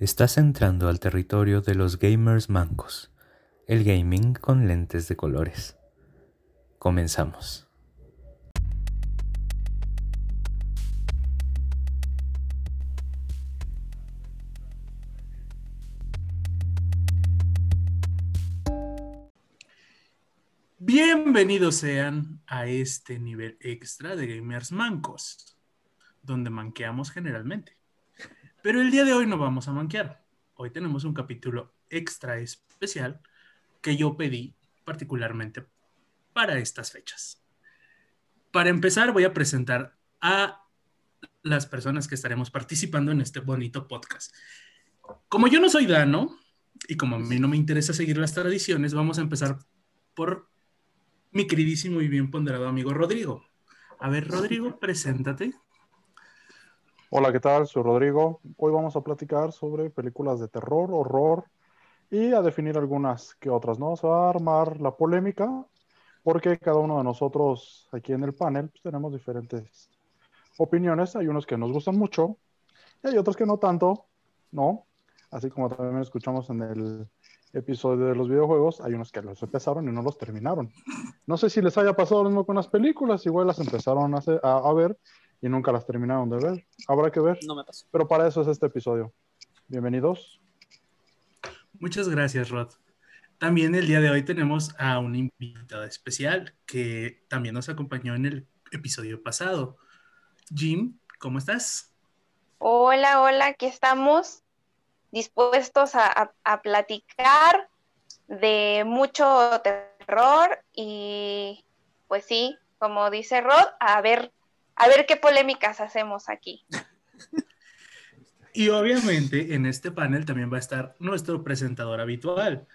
Estás entrando al territorio de los gamers mancos, el gaming con lentes de colores. Comenzamos. Bienvenidos sean a este nivel extra de gamers mancos, donde manqueamos generalmente. Pero el día de hoy no vamos a manquear. Hoy tenemos un capítulo extra especial que yo pedí particularmente para estas fechas. Para empezar, voy a presentar a las personas que estaremos participando en este bonito podcast. Como yo no soy Dano y como a mí no me interesa seguir las tradiciones, vamos a empezar por mi queridísimo y bien ponderado amigo Rodrigo. A ver, Rodrigo, preséntate. Hola, ¿qué tal? Soy Rodrigo. Hoy vamos a platicar sobre películas de terror, horror y a definir algunas que otras, ¿no? Se va a armar la polémica porque cada uno de nosotros aquí en el panel pues, tenemos diferentes opiniones. Hay unos que nos gustan mucho y hay otros que no tanto, ¿no? Así como también escuchamos en el episodio de los videojuegos, hay unos que los empezaron y no los terminaron. No sé si les haya pasado lo mismo con las películas, igual las empezaron a, a ver y nunca las terminaron de ver. Habrá que ver. No me pasó. Pero para eso es este episodio. Bienvenidos. Muchas gracias, Rod. También el día de hoy tenemos a una invitada especial que también nos acompañó en el episodio pasado. Jim, ¿cómo estás? Hola, hola, aquí estamos dispuestos a, a platicar de mucho terror y pues sí, como dice Rod, a ver a ver qué polémicas hacemos aquí. Y obviamente en este panel también va a estar nuestro presentador habitual,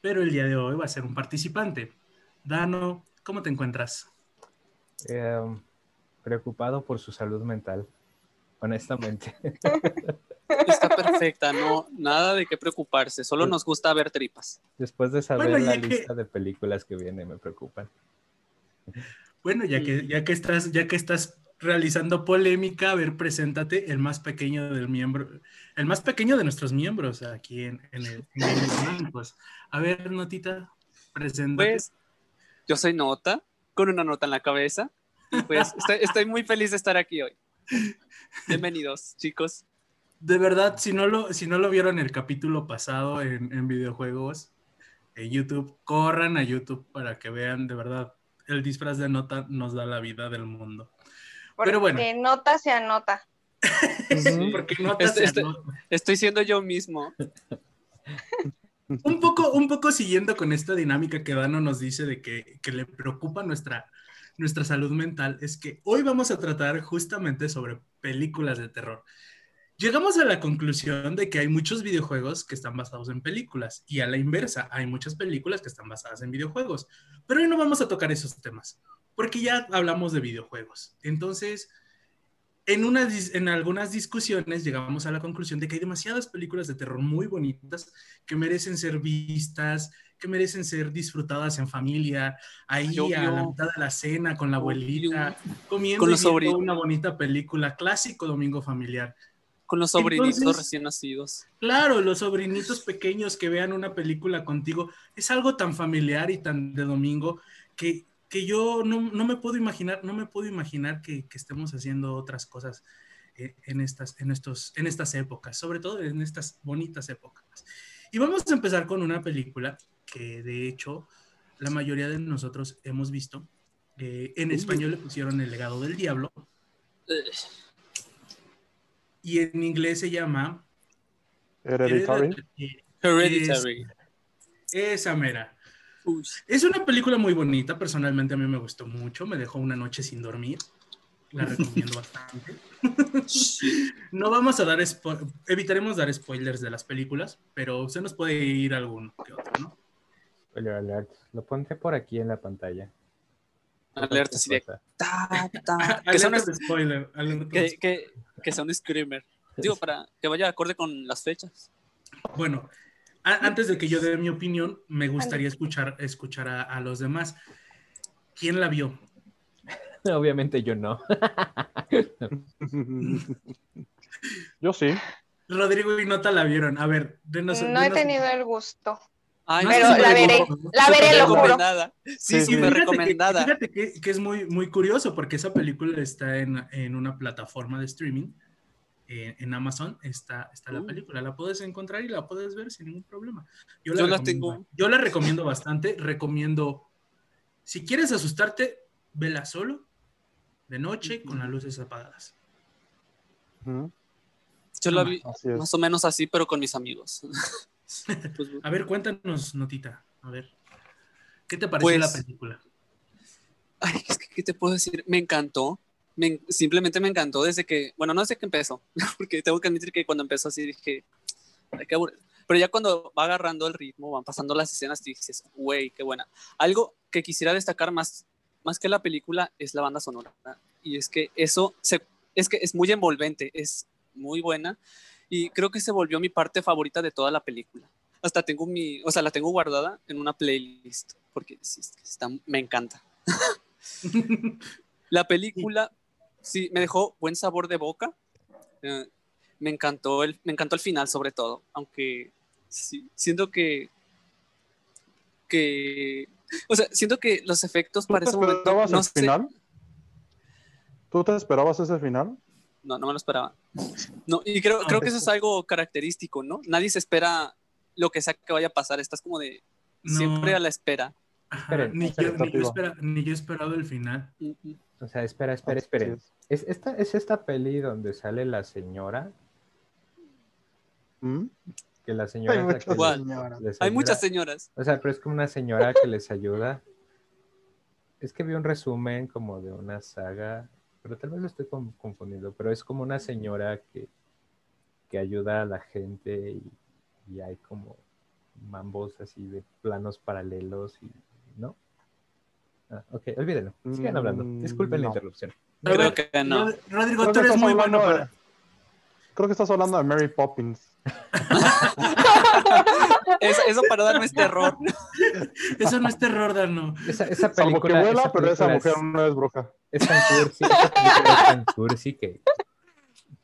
pero el día de hoy va a ser un participante. Dano, ¿cómo te encuentras? Em, preocupado por su salud mental, honestamente. Está perfecta, no, nada de qué preocuparse, solo nos gusta ver tripas. Después de saber la lista de películas que viene, me preocupan. Bueno, ya que, ya que estás, ya que estás realizando polémica. A ver, preséntate, el más pequeño del miembro, el más pequeño de nuestros miembros aquí en, el, pues, A ver, Notita, preséntate. Pues, yo soy Nota, con una nota en la cabeza. Y pues estoy, muy feliz de estar aquí hoy. Bienvenidos, chicos. De verdad, si no lo, si no lo vieron el capítulo pasado en, en videojuegos, en YouTube, corran a YouTube para que vean de verdad. El disfraz de nota nos da la vida del mundo. Pero bueno. nota se anota. Porque nota estoy, se anota. Estoy, siendo yo mismo. un, poco, un poco siguiendo con esta dinámica que Dano nos dice de que, que le preocupa nuestra, nuestra salud mental, es que hoy vamos a tratar justamente sobre películas de terror. Llegamos a la conclusión de que hay muchos videojuegos que están basados en películas y a la inversa, hay muchas películas que están basadas en videojuegos. Pero hoy no vamos a tocar esos temas porque ya hablamos de videojuegos. Entonces, en, en algunas discusiones llegamos a la conclusión de que hay demasiadas películas de terror muy bonitas que merecen ser vistas, que merecen ser disfrutadas en familia, ahí a la mitad de la cena con la abuelita, comiendo una bonita película, clásico domingo familiar. Con los sobrinitos recién nacidos. Claro, los sobrinitos pequeños que vean una película contigo, es algo tan familiar y tan de domingo que que yo no, me puedo imaginar, no me puedo imaginar que, estemos haciendo otras cosas eh, en, estas, en, estos, en estas épocas, sobre todo en estas bonitas épocas. Y vamos a empezar con una película que de hecho la mayoría de nosotros hemos visto. Eh, en español le pusieron El legado del diablo. Y en inglés se llama Hereditary. Hereditary. esa mera. Es una película muy bonita, personalmente a mí me gustó mucho, me dejó una noche sin dormir, la recomiendo bastante. no vamos a dar, evitaremos dar spoilers de las películas, pero se nos puede ir alguno que otro, ¿no? Spoiler alert, lo ponte por aquí en la pantalla. Alerta así de... que, sea un spoiler, que, que sea un screamer. Digo, para que vaya acorde con las fechas. Bueno, antes de que yo dé mi opinión, me gustaría escuchar, escuchar a, los demás. ¿Quién la vio? Obviamente yo no. yo sí. Rodrigo y Nota la vieron. A ver, denos, No he tenido el gusto. Ay, Pero la veré, la veré, lo juro. recomendada. Sí, Sí. Fíjate que- recomendada. Fíjate que, que es muy, muy curioso porque esa película está en, en una plataforma de streaming. Eh, en Amazon está, está la Uh. película. La puedes encontrar y la puedes ver sin ningún problema. Yo Yo la recomiendo- tengo. Yo la recomiendo bastante. Recomiendo, si quieres asustarte, vela solo, de noche, con las luces apagadas. Yo la vi más o menos así, pero con mis amigos. Pues, A ver, cuéntanos, Notita. A ver. ¿Qué te pareció Pues- la película? Ay, es que, ¿qué te puedo decir? Me encantó. Me en- simplemente me encantó desde que, bueno, no desde que empezó, porque tengo que admitir que cuando empezó así dije, ay, qué aburrido. Pero ya cuando va agarrando el ritmo, van pasando las escenas, dices, güey, qué buena. Algo que quisiera destacar más, más que la película es la banda sonora. Y es que eso se, es que es muy envolvente, es muy buena. Y creo que se volvió mi parte favorita de toda la película. Hasta tengo mi, o sea, la tengo guardada en una playlist, porque sí, está, me encanta. La película sí me dejó buen sabor de boca. Eh, me encantó el, me encantó el final sobre todo, aunque sí, siento que que o sea, siento que los efectos ¿Tú para te ese momento esperabas no el sé- final? ¿Tú te esperabas ese final? no, no me lo esperaba. No, y creo, creo que pues- eso es algo característico, ¿no? Nadie se espera lo que sea que vaya a pasar, estás como de No. siempre a la espera. Ajá, Esperen, ni, yo, ni, yo ni yo he esperado el final. O sea, espera, espera, Así esperen. es. ¿Es esta, ¿Es esta peli donde sale la señora? ¿Mm? Que la señora. Hay muchas que Igual. señoras. les Hay muchas señoras. O sea, pero es como una señora que les ayuda. Es que vi un resumen como de una saga, pero tal vez lo estoy con- confundiendo, pero es como una señora que, que ayuda a la gente y, y hay como mambos así de planos paralelos y ¿no? Ah, ok, olvídenlo. Sigan hablando. Mm, Disculpen la interrupción. Creo que no. Rod- Rodrigo, tú eres muy bueno para... Creo que estás hablando de Mary Poppins. Eso, eso para dar no es terror. Eso no es terror, Dano. Esa, esa Salvo que película, vuela, esa pero esa película mujer no es bruja. es, tan cursi, esa película es tan cursi que,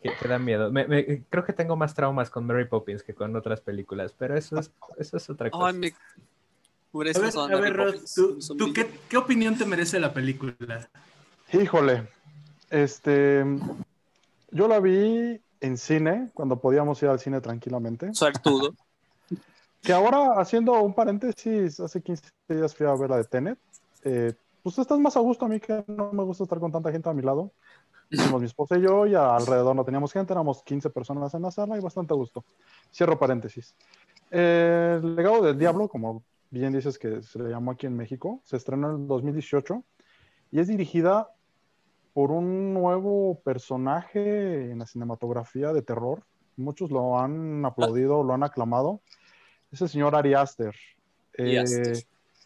que, que da miedo. Me- me- creo que tengo más traumas con Mary Poppins que con otras películas, pero eso es, eso es otra cosa. Ay, me... Por A eso ver, son a ver, Rod, Poppins, ¿tú, son tú bien- qué, qué opinión te merece la película? Híjole, este, yo la vi en cine, cuando podíamos ir al cine tranquilamente. Suertudo. Que ahora, haciendo un paréntesis, hace 15 días fui a ver la de Tenet. Eh, pues estás más a gusto a mí que no me gusta estar con tanta gente a mi lado. Hicimos mi esposa y yo, y alrededor no teníamos gente, éramos 15 personas en la sala y bastante a gusto. Cierro paréntesis. Eh, el legado del diablo, como bien dices que se le llamó aquí en México, se estrenó en el 2018 y es dirigida por un nuevo personaje en la cinematografía de terror. Muchos lo han aplaudido, lo han aclamado. Es el señor Ari Aster. Eh, Aster.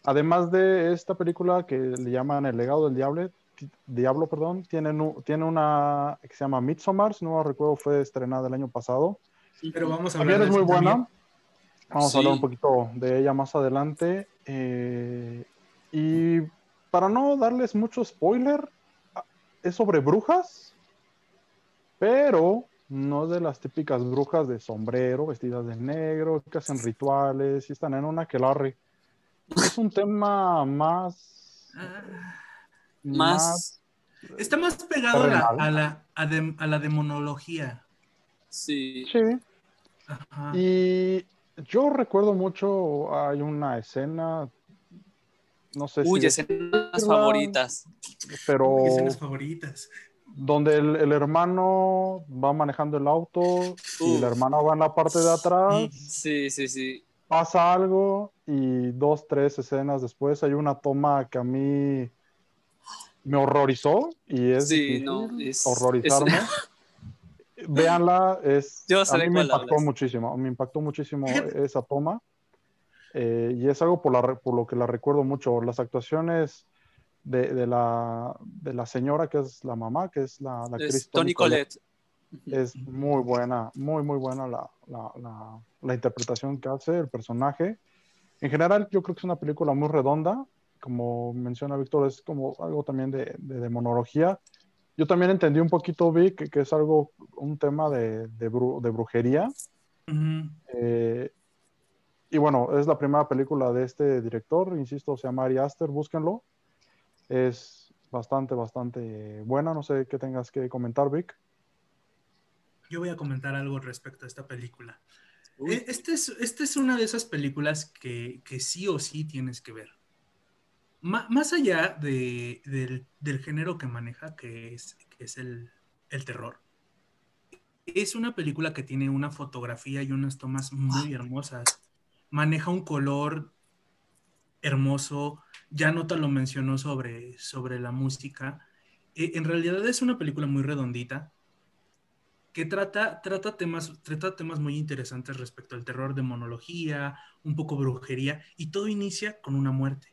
además de esta película que le llaman El legado del diablo, diablo perdón, tiene, una que se llama Midsommar, si no recuerdo, fue estrenada el año pasado. Pero vamos a hablar También es muy también. Vamos Sí. a hablar un poquito de ella más adelante. Eh, y para no darles mucho spoiler, es sobre brujas, pero no de las típicas brujas de sombrero, vestidas de negro, que hacen rituales y están en una que Es un tema más. Ah, Más. está más pegado a la, a, la, a la demonología. Sí. Sí. Ajá. Y yo recuerdo mucho, hay una escena, no sé Uy, si escenas decirla, favoritas. pero escenas favoritas. donde el, el hermano va manejando el auto y la hermana va en la parte de atrás, Sí, sí, sí. pasa algo y dos, tres escenas después hay una toma que a mí me horrorizó y es Sí, no, es- horrorizarme. Véanla, es, Yo a mí me impactó hablas. muchísimo, me impactó muchísimo esa toma eh, y es algo por, la, por lo que la recuerdo mucho. Las actuaciones de, de la, de la señora que es la mamá, que es la, la actriz Tony Collette. es muy buena, muy, muy buena la, la, la, la interpretación que hace el personaje. En general, yo creo que es una película muy redonda. Como menciona Víctor, es como algo también de, de demonología, Yo también entendí un poquito, Vic, que, que es algo, un tema de, de, bru- de brujería. Eh, y bueno, es la primera película de este director, insisto, se llama Ari Aster, búsquenlo. Es bastante, bastante buena. No sé qué tengas que comentar, Vic. Yo voy a comentar algo respecto a esta película. Eh, Esta es, esta es una de esas películas que, que sí o sí tienes que ver. Más allá de- del, del género que maneja, que es, que es el, el terror, es una película que tiene una fotografía y unas tomas muy hermosas. Maneja un color hermoso. Ya Nota lo mencionó sobre, sobre la música. Eh, en realidad es una película muy redondita que trata, trata, temas, trata temas muy interesantes respecto al terror, demonología, un poco brujería, y todo inicia con una muerte.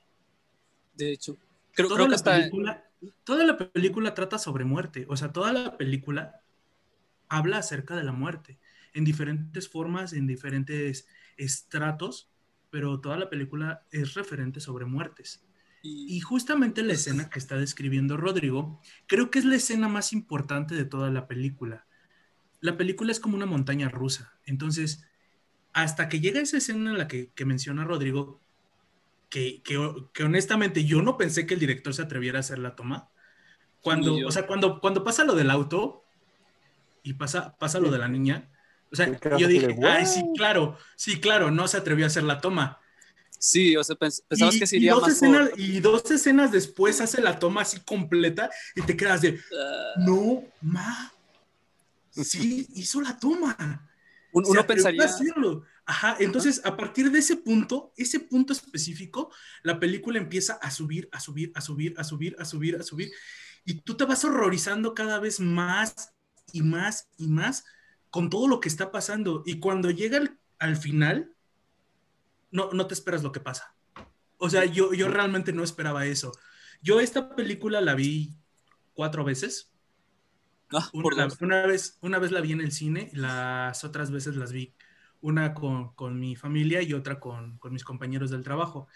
De hecho, creo, toda, creo que película, toda la película trata sobre muerte, o sea, toda la película habla acerca de la muerte, en diferentes formas, en diferentes estratos, pero toda la película es referente sobre muertes. y- Y justamente la escena que está describiendo Rodrigo, creo que es la escena más importante de toda la película. La película es como una montaña rusa. Entonces, hasta que llega esa escena en la que, que menciona Rodrigo, que, que- que honestamente yo no pensé que el director se atreviera a hacer la toma. Cuando, o sea, cuando, cuando pasa lo del auto y pasa, pasa lo de la niña, o sea, yo dije, ay, sí, claro, sí, claro, no se atrevió a hacer la toma. sí, o sea, pens- pensabas Y- que se y iría dos más escenas, por- Y dos escenas después hace la toma así completa y te quedas de, ah, no, ma, sí, hizo la toma. uno a pensaría, hacerlo. Ajá, entonces a partir de ese punto, ese punto específico, la película empieza a subir, a subir, a subir, a subir, a subir, a subir. Y tú te vas horrorizando cada vez más y más y más con todo lo que está pasando. Y cuando llega al, al final, no, no te esperas lo que pasa. O sea, yo, yo realmente no esperaba eso. Yo esta película la vi cuatro veces. ah, por una vez, una vez la vi en el cine, las otras veces las vi, una con, con mi familia y otra con, con mis compañeros del trabajo.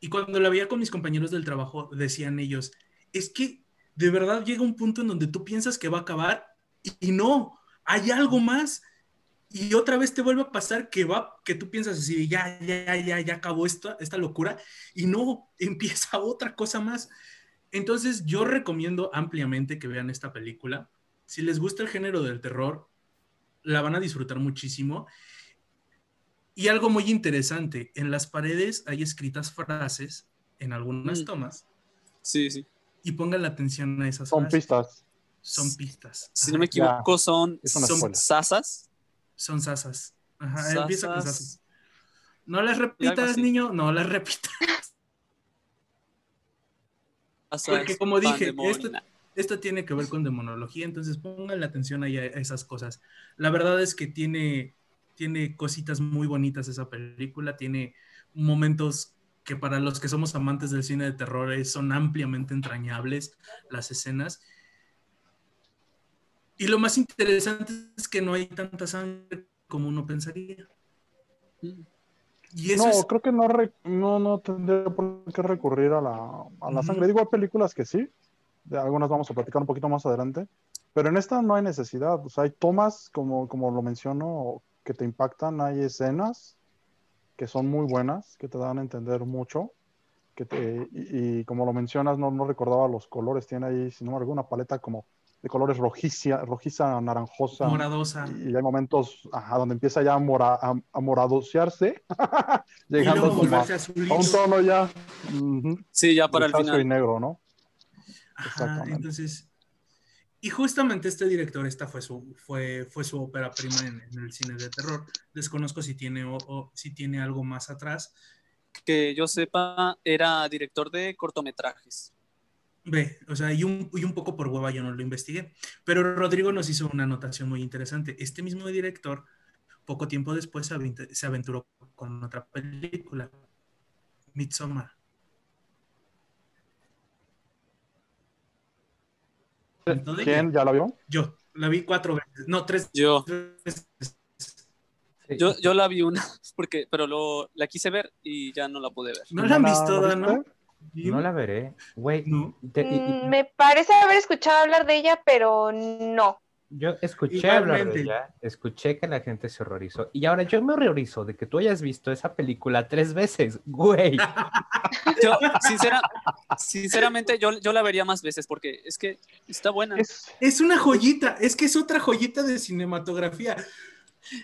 Y cuando la veía con mis compañeros del trabajo, decían ellos, es que de verdad llega un punto en donde tú piensas que va a acabar y, y no, hay algo más. Y otra vez te vuelve a pasar que va, que tú piensas así, ya, ya, ya, ya acabó esta, esta locura y no, empieza otra cosa más. Entonces yo recomiendo ampliamente que vean esta película. Si les gusta el género del terror, la van a disfrutar muchísimo. Y algo muy interesante, en las paredes hay escritas frases en algunas Mm. tomas Sí, sí. y pongan la atención a esas Son frases. pistas. Son pistas. Si Ajá, no me equivoco, son, son sasas. Son sasas. Ajá, empieza con Sasas. No las repitas, niño, no las repitas. Porque como dije, pandemonium. esto tiene que ver con demonología, entonces pongan la atención ahí a esas cosas. La verdad es que tiene, tiene cositas muy bonitas esa película, tiene momentos que para los que somos amantes del cine de terror eh, son ampliamente entrañables las escenas. Y lo más interesante es que no hay tanta sangre como uno pensaría. Y eso no, es creo que no, re- no, no tendría por qué recurrir a la, a la sangre. Digo, hay películas que sí, de algunas vamos a platicar un poquito más adelante, pero en esta no hay necesidad. O sea, hay tomas, como, como lo menciono, que te impactan, hay escenas que son muy buenas, que te dan a entender mucho. Que te, y, y como lo mencionas, no, no recordaba los colores, tiene ahí, si no me recuerdo, una paleta como de colores rojiza, rojiza naranjosa. moradosa. Y hay momentos ajá, donde empieza ya a, mora, a, a moradosearse, Y llegando como a, a un tono ya ujú, Sí, ya para el grisáceo y final. negro, ¿no? Ajá, entonces, y justamente este director, esta fue su, fue, fue su ópera prima en, en el cine de terror. Desconozco si tiene, o, o si tiene algo más atrás. Que yo sepa, era director de cortometrajes. Ve, o sea, y un, y un poco por hueva yo no lo investigué. Pero Rodrigo nos hizo una anotación muy interesante. Este mismo director, poco tiempo después, se aventuró con otra película, Midsommar. Entonces, ¿Quién ya la vio? Yo la vi cuatro veces, no, tres Yo, veces. Sí. yo, yo la vi una, porque, pero lo, la quise ver y ya no la pude ver. ¿No la han ¿No visto, viste? Dano? No la veré. Güey, No. te- y- y- Mm, Me parece haber escuchado hablar de ella, pero no. Yo escuché hablar de ella, escuché que la gente se horrorizó. Y ahora yo me horrorizo de que tú hayas visto esa película tres veces, güey. Yo, sincera, sinceramente, yo, yo la vería más veces porque es que está buena. Es, Es una joyita, es que es otra joyita de cinematografía.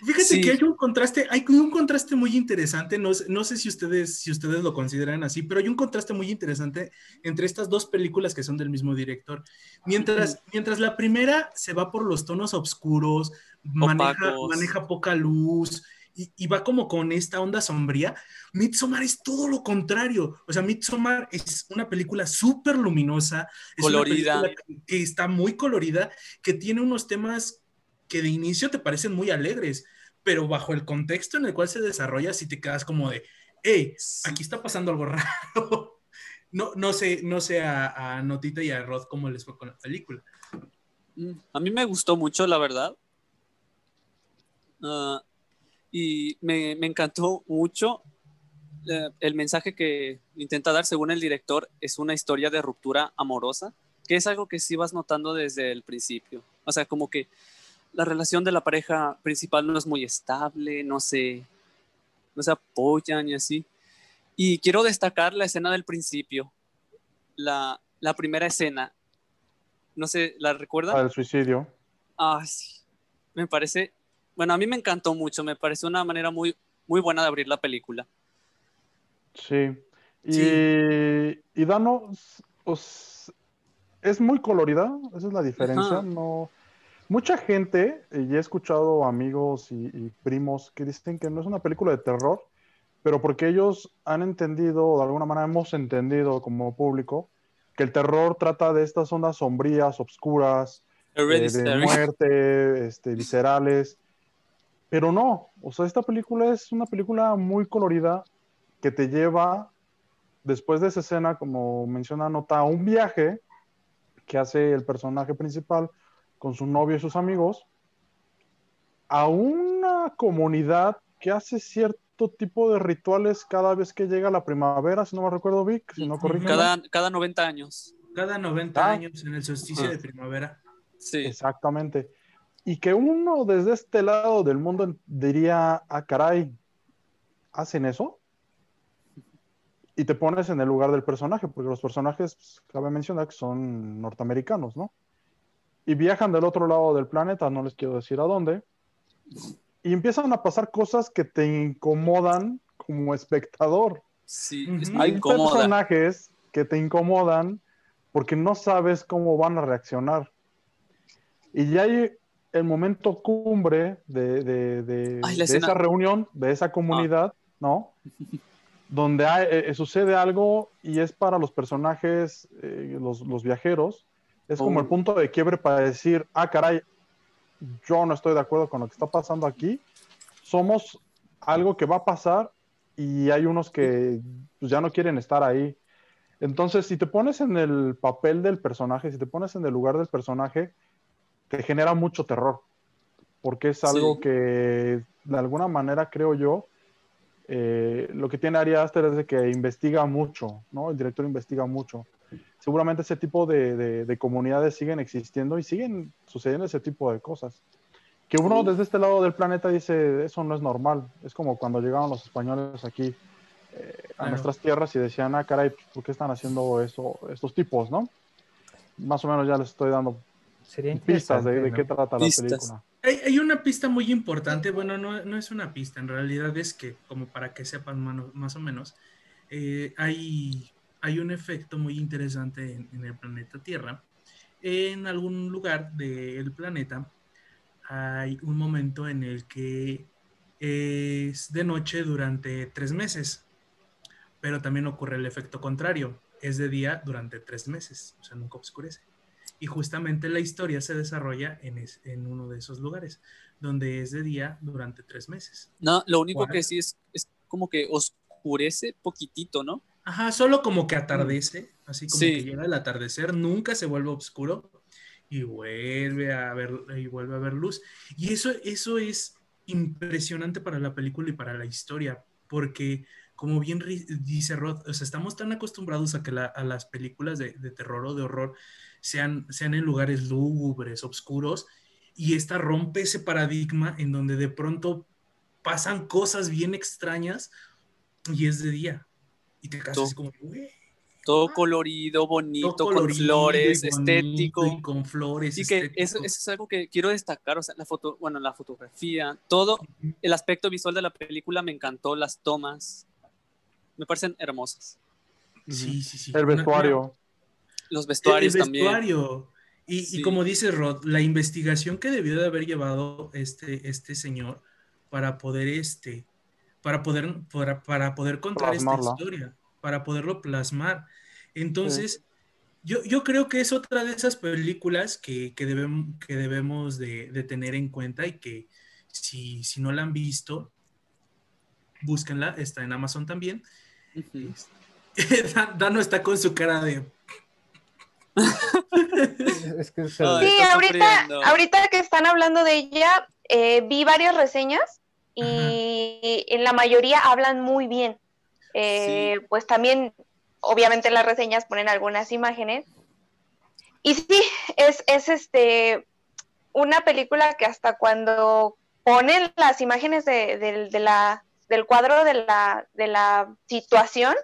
Fíjate Sí. que hay un contraste, hay un contraste muy interesante, no, sé- no sé si ustedes, si ustedes lo consideran así, pero hay un contraste muy interesante entre estas dos películas que son del mismo director. Mientras, mientras la primera se va por los tonos oscuros, maneja, poca luz y, y va como con esta onda sombría, Midsommar es todo lo contrario. O sea, Midsommar es una película súper luminosa, es una Colorida. película que está muy colorida, que tiene unos temas que de inicio te parecen muy alegres, pero bajo el contexto en el cual se desarrolla, si te quedas como de, hey, aquí está pasando algo raro. No, no sé, no sé a, a Notita y a Rod cómo les fue con la película. A mí me gustó mucho, la verdad. Ah, y me, me encantó mucho eh, el mensaje que intenta dar, según el director, es una historia de ruptura amorosa, que es algo que sí vas notando desde el principio. O sea, como que la relación de la pareja principal no es muy estable, no se, no se apoyan y así. Y quiero destacar la escena del principio, la, la primera escena. No sé, ¿la recuerdan? el suicidio. Ah, sí. Me parece, bueno, a mí me encantó mucho, me pareció una manera muy, muy buena de abrir la película. Sí. Y, Sí. y Dano os- es muy colorida, esa es la diferencia. Ajá. No, mucha gente, y he escuchado amigos y, y primos que dicen que no es una película de terror, pero porque ellos han entendido, o de alguna manera hemos entendido como público, que el terror trata de estas ondas sombrías, obscuras, eh, de muerte, este, viscerales. Pero no, o sea, esta película es una película muy colorida que te lleva, después de esa escena, como menciona Nota, a un viaje que hace el personaje principal con su novio y sus amigos a una comunidad que hace cierto tipo de rituales cada vez que llega la primavera, si no me recuerdo, Vic, si no corrijo. Cada, cada 90 años. Cada 90 Ah. años en el solsticio de primavera. Sí. Exactamente. Y que uno desde este lado del mundo diría, ah, caray, ¿hacen eso? Y te pones en el lugar del personaje, porque los personajes, pues, cabe mencionar que son norteamericanos, ¿no? Y viajan del otro lado del planeta, no les quiero decir a dónde, y empiezan a pasar cosas que te incomodan como espectador. Sí, es Hay personajes que te incomodan porque no sabes cómo van a reaccionar. Y ya hay el momento cumbre de, de- de- Ay, la de escena- esa reunión, de esa comunidad, ¿no? Donde hay- eh, eh, sucede algo y es para los personajes, eh, los, los viajeros, es como el Oh. punto de quiebre para decir, ah, caray, yo no estoy de acuerdo con lo que está pasando aquí. Somos algo que va a pasar y hay unos que pues, ya no quieren estar ahí. Entonces, si te pones en el papel del personaje, si te pones en el lugar del personaje, te genera mucho terror, porque es algo Sí. que de alguna manera creo yo, eh, lo que tiene Ari Aster es de que investiga mucho, ¿no? El director investiga mucho. Seguramente ese tipo de, de- de comunidades siguen existiendo y siguen sucediendo ese tipo de cosas. Que uno desde este lado del planeta dice, eso no es normal. Es como cuando llegaron los españoles aquí eh, a Claro. nuestras tierras y decían, ah, caray, ¿por qué están haciendo eso, estos tipos, no? Más o menos ya les estoy dando Sería pistas de, qué trata Pistas. la película. Hay, hay una pista muy importante, bueno, no, no es una pista, en realidad es que, como para que sepan mano- más o menos, eh, hay, hay un efecto muy interesante en, en el planeta Tierra. En algún lugar del planeta hay un momento en el que es de noche durante tres meses, pero también ocurre el efecto contrario, es de día durante tres meses, o sea, nunca oscurece. Y justamente la historia se desarrolla en, es- en uno de esos lugares, donde es de día durante tres meses. No, lo único que sí es, es como que oscurece poquitito, ¿no? Ajá, solo como que atardece, así como Sí. que llega el atardecer, nunca se vuelve oscuro y vuelve a ver y vuelve a ver luz. Y eso, eso es impresionante para la película y para la historia, porque como bien dice Rod, o sea, estamos tan acostumbrados a que la- a las películas de, de terror o de horror sean, sean en lugares lúgubres, oscuros, y esta rompe ese paradigma en donde de pronto pasan cosas bien extrañas y es de día. Y te quedas Todo- así como, güey, Todo colorido, bonito, todo con flores, estético. y con flores. Y que eso, eso es algo que quiero destacar, o sea, la foto, bueno, la fotografía, todo el aspecto visual de la película me encantó, las tomas, me parecen hermosas. Sí, sí, sí. El vestuario. Los vestuarios el también. vestuario. Y, y Sí. como dice Rod, la investigación que debió de haber llevado este, este señor para poder este para poder para, para poder contar esta historia, para poderlo plasmar. Entonces, yo, yo creo que es otra de esas películas que, que debemos, que debemos de, de tener en cuenta y que si, si no la han visto, búsquenla, está en Amazon también. Dano está con su cara de Es que se- Ay. Sí, ahorita, ahorita que están hablando de ella, eh, vi varias reseñas y en la mayoría hablan muy bien. Eh, Pues también, obviamente, las reseñas ponen algunas imágenes. Y sí, es, es este una película que hasta cuando ponen las imágenes de, del- de la, del cuadro de la, de la situación,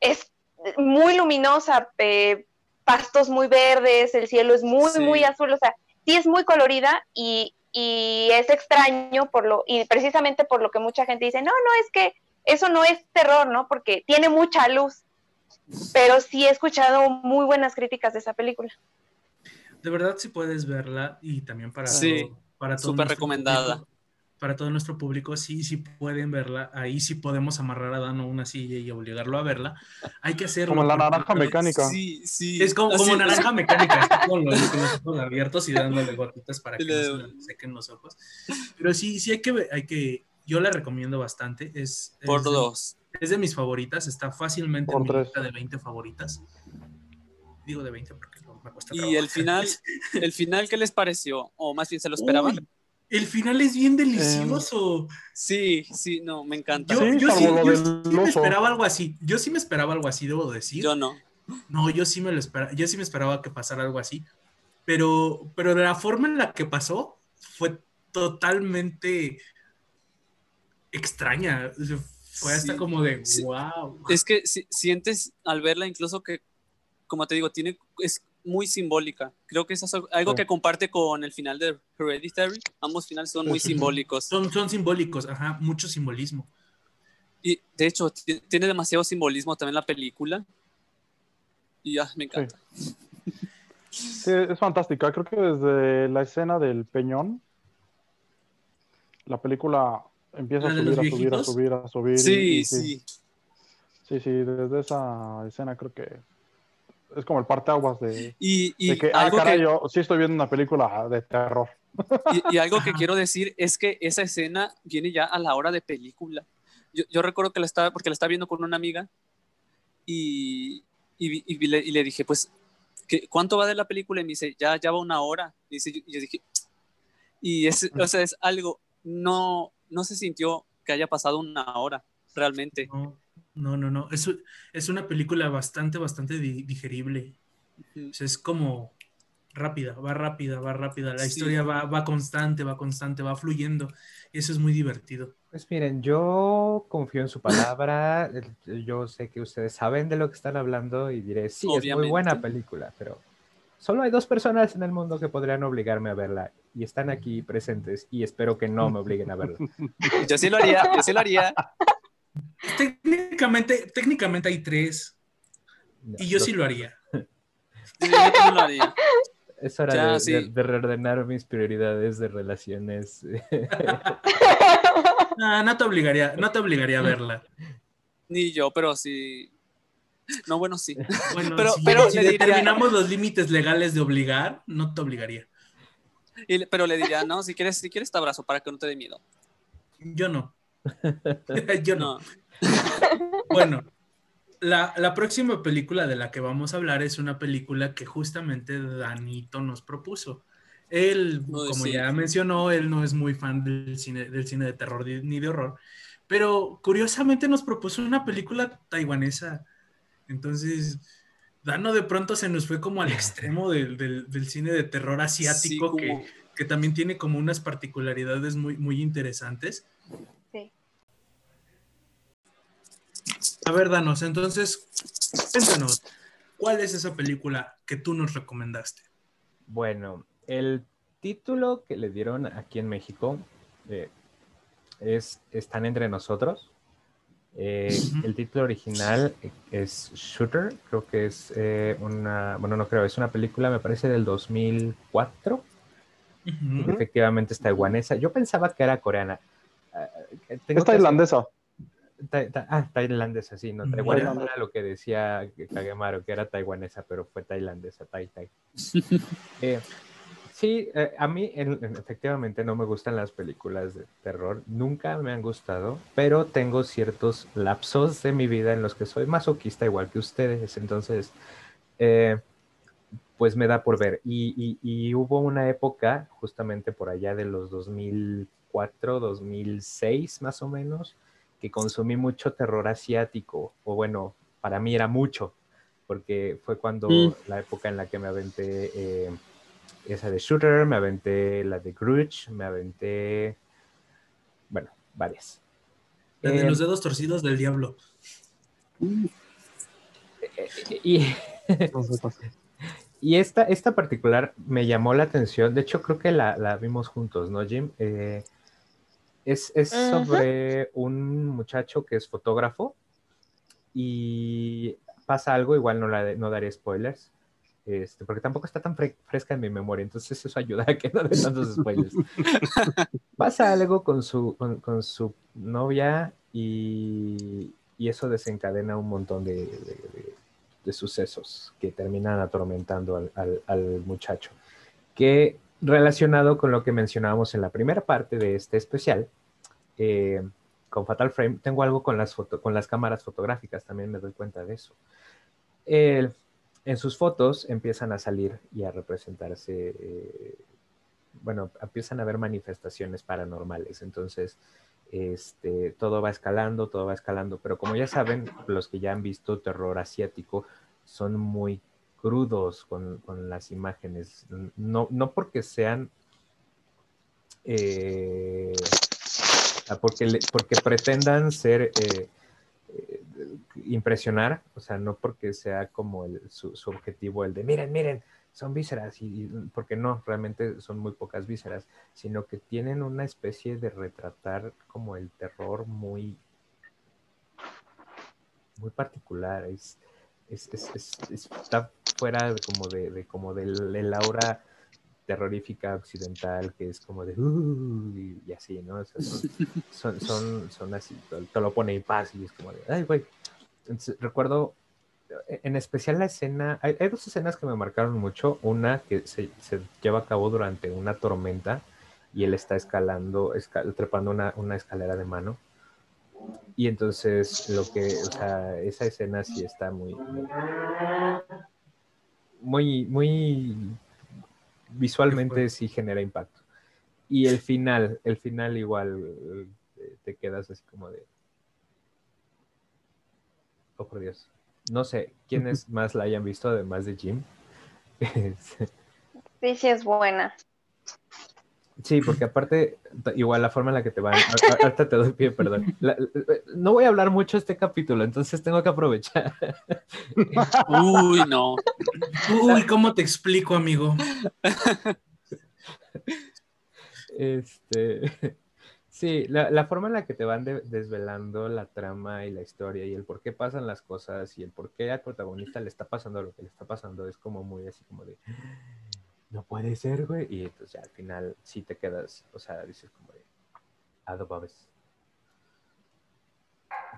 es muy luminosa, eh, pastos muy verdes, el cielo es muy, Sí. muy azul, o sea, sí es muy colorida y, y es extraño por lo, y precisamente por lo que mucha gente dice, no, no, es que eso no es terror, ¿no? Porque tiene mucha luz, pero sí he escuchado muy buenas críticas de esa película. De verdad, si puedes verla y también para, Sí, todo- para todo súper recomendada. público- para todo nuestro público, sí, sí pueden verla. Ahí sí podemos amarrar a Dano a una silla y obligarlo a verla. Hay que hacerlo. Como la naranja mecánica. Sí, sí. Es como, como es. naranja mecánica, está con los, con los ojos abiertos y dándole gotitas para que Y no se le sequen los ojos. Pero sí, sí hay que, hay que, yo la recomiendo bastante. Es, es Por de- dos. es de mis favoritas, está fácilmente Por en mi tres. lista de 20 favoritas. Digo de 20 porque no me cuesta Y trabajo. el final, el final, ¿qué les pareció? O más bien, ¿se lo esperaban? Uy, el final es bien delicioso. Sí, sí, no, me encanta. Yo, Sí, yo sí, yo sí me esperaba algo así. Yo sí me esperaba algo así, debo decir. Yo no. No, yo sí me lo esperaba, yo sí me esperaba que pasara algo así. Pero, pero de la forma en la que pasó fue totalmente extraña. Fue hasta Sí, como de sí. wow. Es que si- sientes al verla incluso que, como te digo, tiene, es muy simbólica. Creo que eso es algo Sí. que comparte con el final de Hereditary. Ambos finales son muy simbólicos. Son, son simbólicos, ajá, mucho simbolismo. Y de hecho, ti- tiene demasiado simbolismo también la película. Y ya, me encanta. Sí, es fantástica. Creo que desde la escena del peñón, la película empieza a ¿La de subir, a subir, a subir, a subir. y- Sí, y sí. Sí, sí, desde esa escena creo que es como el parteaguas de, Y, y de que, ah, algo caray, que, yo sí estoy viendo una película de terror. Y, y algo que quiero decir es que esa escena viene ya a la hora de película. Yo, yo recuerdo que la estaba, porque la estaba viendo con una amiga y, y, le, y le dije, pues, ¿qué, ¿cuánto va de la película? Y me dice, ya, ya va una hora. Y, dice, y yo dije, y es, o sea, es algo, no, no se sintió que haya pasado una hora, realmente. No, no, no, no. Es, es una película bastante, bastante di- digerible. O sea, es como rápida, va rápida, va rápida. La Sí. historia va, va constante, va constante, va fluyendo. Y eso es muy divertido. Pues miren, yo confío en su palabra. Yo sé que ustedes saben de lo que están hablando y diré, sí, es muy Obviamente. buena película, pero solo hay dos personas en el mundo que podrían obligarme a verla y están aquí presentes y espero que no me obliguen a verla. Yo sí lo haría, yo sí lo haría. Técnicamente, técnicamente hay tres. No, Y yo sí lo haría. Yo también lo haría. Es hora Ya, de, sí. de- de reordenar mis prioridades de relaciones. No, no te obligaría, no te obligaría a verla. Ni yo, pero sí. No, bueno, sí. Bueno, Pero- si, pero si le diría- determinamos los límites legales de obligar, no te obligaría. Y pero le diría, no, si quieres, si quieres te abrazo para que no te dé miedo. Yo no. Yo no. No. Bueno, la, la próxima película de la que vamos a hablar es una película que justamente Danito nos propuso. Él, como sí. ya mencionó, él no es muy fan del cine, del cine de terror ni- de horror, pero curiosamente nos propuso una película taiwanesa. Entonces, Dano de pronto se nos fue como al extremo del, del- del cine de terror asiático, Sí, que, que también tiene como unas particularidades muy, muy interesantes. A ver, Danos, entonces, cuéntanos, ¿cuál es esa película que tú nos recomendaste? Bueno, el título que le dieron aquí en México eh, es Están entre nosotros. Eh, el título original es Shooter, creo que es eh, una, bueno, no creo, es una película, me parece, del 2004. Ujú. Efectivamente es taiwanesa. Yo pensaba que era coreana. Tengo Es hacer- tailandesa. Ta- ta- ah, tailandesa, sí, no, taiwanesa bueno. era lo que decía Kagemaru, que era taiwanesa, pero fue tailandesa, tai tai. Eh, sí, eh, a mí en- en- efectivamente no me gustan las películas de terror, nunca me han gustado, pero tengo ciertos lapsos de mi vida en los que soy masoquista igual que ustedes, entonces, eh, pues me da por ver. Y, y- y hubo una época, justamente por allá de los 2004, 2006 más o menos, que consumí mucho terror asiático, o bueno, para mí era mucho, porque fue cuando Mm. la época en la que me aventé eh, esa de Shooter, me aventé la de Grudge, me aventé, bueno, varias. La de Eh, los dedos torcidos del diablo. y, y esta, esta particular me llamó la atención, de hecho creo que la, la vimos juntos, ¿no, Jim? Eh, es es Ujú. sobre un muchacho que es fotógrafo y pasa algo, igual no, la, no daré spoilers, este, porque tampoco está tan fre- fresca en mi memoria, entonces eso ayuda a que no dé tantos spoilers. pasa algo con su, con, con su novia y, y eso desencadena un montón de, de- de- de sucesos que terminan atormentando al, al- al muchacho. Que relacionado con lo que mencionábamos en la primera parte de este especial, eh, con Fatal Frame, tengo algo con las, foto- con las cámaras fotográficas, también me doy cuenta de eso. El- en sus fotos empiezan a salir y a representarse, eh, bueno, empiezan a haber manifestaciones paranormales. Entonces, este, todo va escalando, todo va escalando. Pero como ya saben, los que ya han visto terror asiático son muy crudos con, con las imágenes. No, no porque sean... eh, porque, porque pretendan ser eh, eh, impresionar, o sea, no porque sea como el- su, objetivo el de miren, miren, son vísceras, y, porque no, realmente son muy pocas vísceras, sino que tienen una especie de retratar como el terror muy, muy particular, es- está fuera de como de, de como del, del aura terrorífica occidental que es como de "Uh", y, y así, ¿no? O sea, son, son, son, son así, te, lo pone en paz y es como de, ay, güey. Entonces, recuerdo eh, en especial la escena, hay, hay dos escenas que me marcaron mucho. Una que se, se lleva a cabo durante una tormenta y él está escalando, esca- trepando una, una escalera de mano. Y entonces lo que, o sea, esa escena sí está muy, muy, muy visualmente sí genera impacto. Y el final, el final igual eh, te quedas así como de, oh por Dios. No sé quiénes más la hayan visto además de Jim. Sí, sí es buena. Sí, porque aparte, igual la forma en la que te van. Ahorita te doy pie, perdón. La- no voy a hablar mucho este capítulo, entonces tengo que aprovechar. Uy, no. Uy, ¿cómo te explico, amigo? Este. Sí, la, la forma en la que te van de- desvelando la trama y la historia y el por qué pasan las cosas y el por qué al protagonista le está pasando lo que le está pasando es como muy así como de. No puede ser, güey. Y entonces ya al final sí te quedas, o sea, dices como de. Ado babes.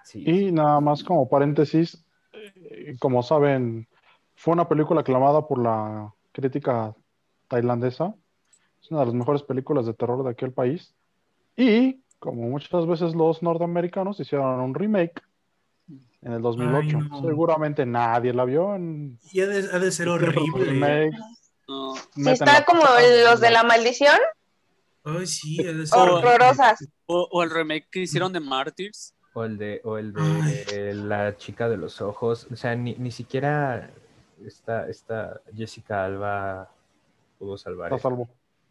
Sí. Y nada más como paréntesis, eh, como saben, fue una película aclamada por la crítica tailandesa. Es una de las mejores películas de terror de aquel país. Y como muchas veces los norteamericanos hicieron un remake en el 2008. Ay, no. Seguramente nadie la vio en Y ha de, ha de ser horrible. remake. No. Si está como los de la maldición, Ay, sí, horrorosas. O, o el remake que hicieron de Martyrs. O el de, o el de eh, la chica de los ojos. O sea, ni, ni siquiera esta, esta Jessica Alba pudo salvar.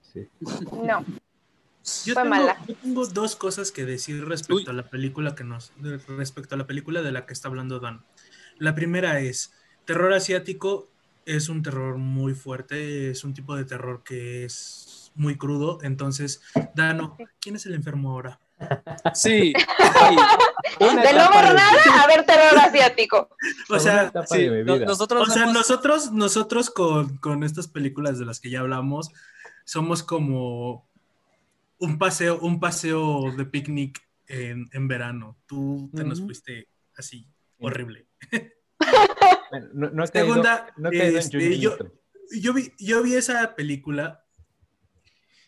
Sí. No. Yo Fue tengo, mala. yo tengo dos cosas que decir respecto Uy. a la película que nos, respecto a la película de la que está hablando Dan. La primera es terror asiático es un terror muy fuerte, es un tipo de terror que es muy crudo. Entonces, Dano, ¿quién es el enfermo ahora? Sí. Una De nada a ver terror asiático. O sea, sí, no- nosotros O sea, nosotros, nosotros con, con estas películas de las que ya hablamos, somos como un paseo, un paseo de picnic en, en verano. Tú te nos fuiste así, horrible. No, no caído, Segunda, no este. Yo vi, yo vi esa película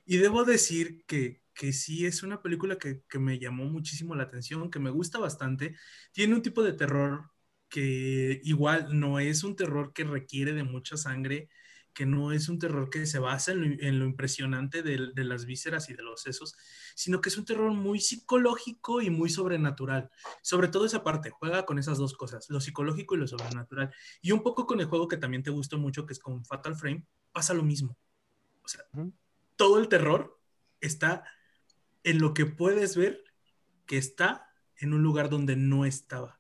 y debo decir que, que sí es una película que, que me llamó muchísimo la atención, que me gusta bastante. Tiene un tipo de terror que igual no es un terror que requiere de mucha sangre, que no es un terror que se basa en lo, en lo impresionante de, de las vísceras y de los sesos, sino que es un terror muy psicológico y muy sobrenatural. Sobre todo esa parte, juega con esas dos cosas, lo psicológico y lo sobrenatural. Y un poco con el juego que también te gustó mucho, que es con Fatal Frame, pasa lo mismo. O sea, todo el terror está en lo que puedes ver que está en un lugar donde no estaba.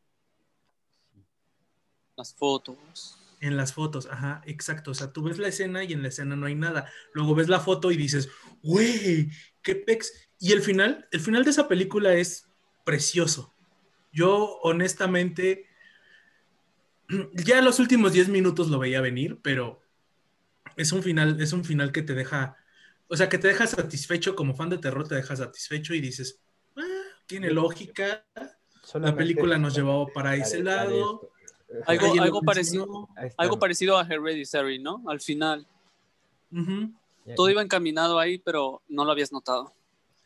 Las fotos. En las fotos, ajá, exacto. O sea, tú ves la escena y en la escena no hay nada. Luego ves la foto y dices, güey, qué pex. Y el final, el final de esa película es precioso. Yo, honestamente, ya los últimos 10 minutos lo veía venir, pero es un final, es un final que te deja, o sea, que te deja satisfecho como fan de terror, te deja satisfecho y dices, ah, tiene lógica. La película nos llevó para ese lado. Algo- algo parecido. Algo parecido a Hereditary, ¿no? Al final. Todo iba encaminado ahí, pero no lo habías notado.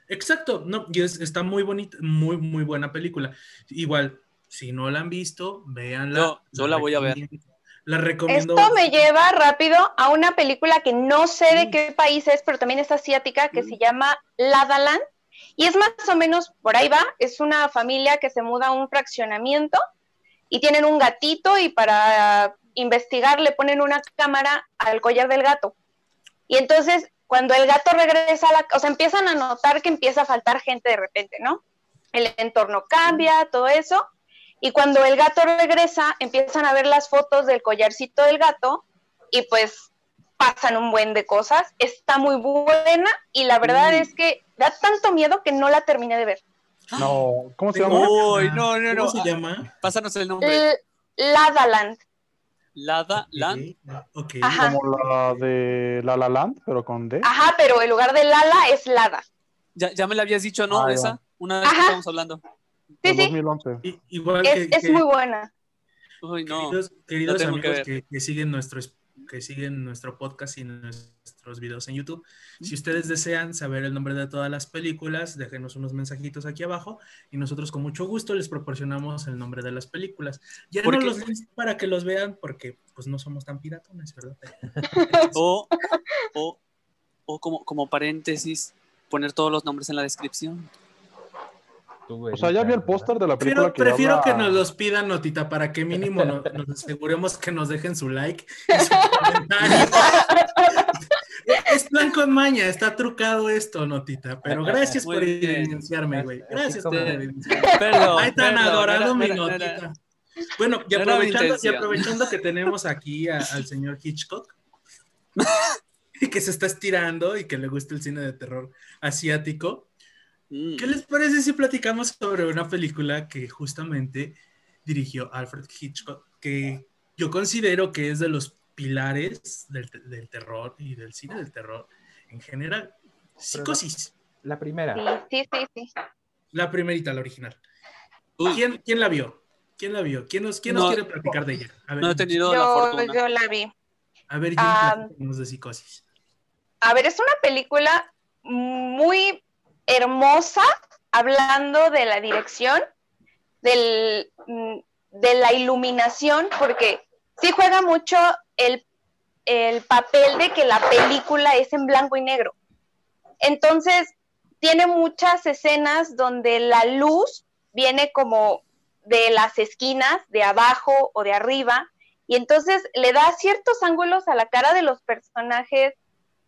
Exacto, no, y es- está muy bonita, muy, muy buena película. Igual, si no la han visto, véanla. Yo- yo la voy a ver. La recomiendo. Esto me lleva rápido a una película que no sé de qué país es, pero también es asiática, que Mm. se llama La La Land. Y es más o menos, por ahí va, es una familia que se muda a un fraccionamiento y tienen un gatito y para investigar le ponen una cámara al collar del gato. Y entonces, cuando el gato regresa a la... O sea, empiezan a notar que empieza a faltar gente de repente, ¿no? El entorno cambia, todo eso. Y cuando el gato regresa, empiezan a ver las fotos del collarcito del gato y pues pasan un buen de cosas. Está muy buena y la verdad Mm. es que da tanto miedo que no la terminé de ver. No, ¿cómo se llama? Uy, no, no, no. ¿Cómo se Ah, llama? Pásanos el nombre. L- Lada Land. Lada Land. Ok, ok. Ajá. Como la de La La Land, pero con D. Ajá, pero en lugar de Lala es Lada. Ya, ya me la habías dicho, ¿no? Ah, ya. Esa. Una vez que estábamos hablando. Sí, sí, 2011. I- Igual es, que, es que- muy buena. Uy, no. queridos, queridos tengo que amigos que, que siguen nuestros que siguen nuestro podcast y nuestros videos en YouTube. Si ustedes desean saber el nombre de todas las películas, déjenos unos mensajitos aquí abajo y nosotros con mucho gusto les proporcionamos el nombre de las películas. Ya no los links para que los vean porque pues no somos tan piratones, ¿verdad? O, o, o como, como paréntesis, poner todos los nombres en la descripción. Tú, O sea, ya vi el póster de la película Prefiero, que prefiero habla- que nos los pidan, Notita, para que mínimo no- nos aseguremos que nos dejen su like y su comentario. Es plan con maña, está trucado esto, Notita, pero gracias Muy por bien. evidenciarme, güey. Gracias por evidenciarme. Perdón. Ay, tan perdón, adorado mi Notita. Bueno, y aprovechando, y aprovechando que tenemos aquí a- al señor Hitchcock, y que se está estirando y que le gusta el cine de terror asiático, Mm. ¿Qué les parece si platicamos sobre una película que justamente dirigió Alfred Hitchcock, que yo considero que es de los pilares del, te- del terror y del cine del terror en general? Psicosis, La primera. Sí, sí, sí, la primerita, la original. ¿Quién, quién la vio? ¿Quién la vio? ¿Quién nos, quién nos No. quiere platicar de ella? A ver, no he tenido la Yo, fortuna. yo la vi. a ver, Jim, Ah. platícanos de Psicosis. A ver, es una película muy hermosa, hablando de la dirección, del, mm, de la iluminación, porque sí juega mucho el el papel de que la película es en blanco y negro. Entonces, tiene muchas escenas donde la luz viene como de las esquinas, de abajo o de arriba, y entonces le da ciertos ángulos a la cara de los personajes,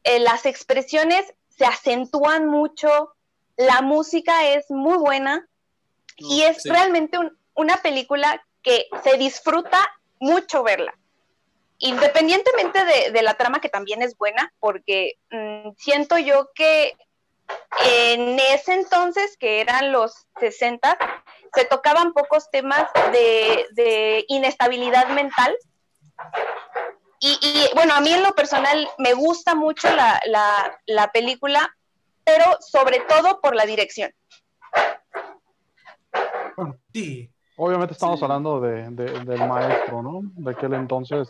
eh, las expresiones se acentúan mucho, la música es muy buena y es realmente una película que se disfruta mucho verla. Independientemente de, la trama que también es buena, porque mm, siento yo que en ese entonces, que eran los 60, se tocaban pocos temas de, inestabilidad mental. Y, bueno, a mí en lo personal me gusta mucho la, película, pero sobre todo por la dirección. sí. Obviamente estamos hablando de, del maestro, ¿no? De aquel entonces.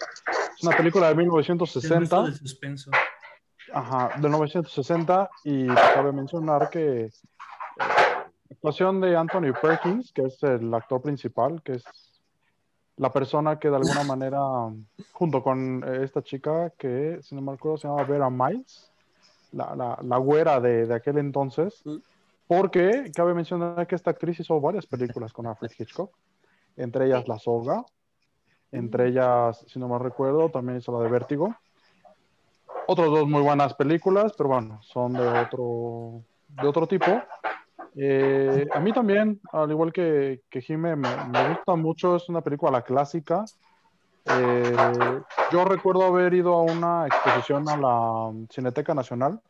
Es una película de 1960. De suspenso. Ajá, de 1960 y cabe mencionar que la eh, actuación de Anthony Perkins, que es el actor principal, que es la persona que de alguna manera, junto con esta chica que, si no me acuerdo, se llama Vera Miles, la, la, la güera de, de, aquel entonces, mm. porque cabe mencionar que esta actriz hizo varias películas con Alfred Hitchcock, entre ellas La Soga, entre ellas, si no me recuerdo, también hizo la de Vértigo otras dos muy buenas películas, pero bueno, son de otro, de otro tipo. Eh, a mí también, al igual que, que Jime, me, gusta mucho, es una película clásica. Eh, yo recuerdo haber ido a una exposición a la Cineteca Nacional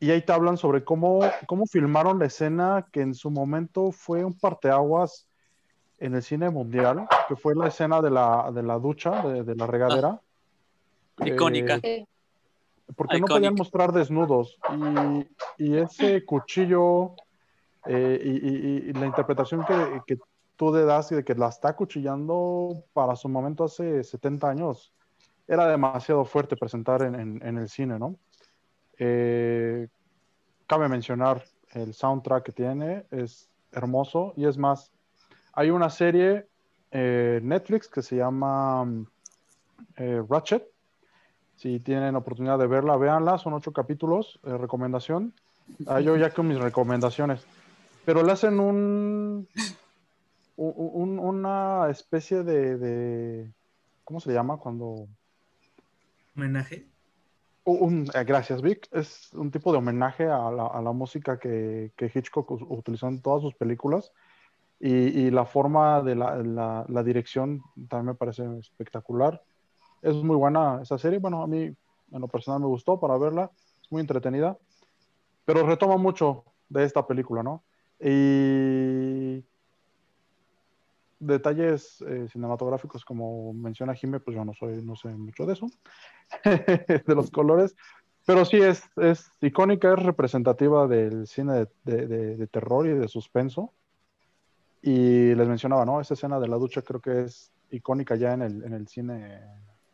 y ahí te hablan sobre cómo, cómo filmaron la escena que en su momento fue un parteaguas en el cine mundial, que fue la escena de la, de la ducha, de, la regadera. icónica. Eh, porque no podían mostrar desnudos. Y, ese cuchillo eh, y, la interpretación que, que, tú le das y de que la está cuchillando para su momento hace 70 años, era demasiado fuerte presentar en, en, el cine, ¿no? Eh, cabe mencionar el soundtrack que tiene, es hermoso y es más, hay una serie eh, Netflix que se llama Ratchet, si tienen oportunidad de verla, véanla. Son ocho capítulos, de recomendación. Ah, yo ya con mis recomendaciones. Pero le hacen un, una especie de, ¿Cómo se llama cuando. ¿Homenaje? Eh, gracias, Vic. Es un tipo de homenaje a la, música que, Hitchcock utilizó en todas sus películas. Y, la forma de la, la, dirección también me parece espectacular. Es muy buena esa serie. Bueno, a mí en lo personal me gustó para verla. Es muy entretenida. Pero retoma mucho de esta película, ¿no? Y detalles eh, cinematográficos, como menciona Jimé, pues yo no soy, no sé mucho de eso, de los colores, pero sí es, es icónica, es representativa del cine de, de, terror y de suspenso. Y les mencionaba, ¿no? Esa escena de la ducha creo que es icónica ya en el, en el cine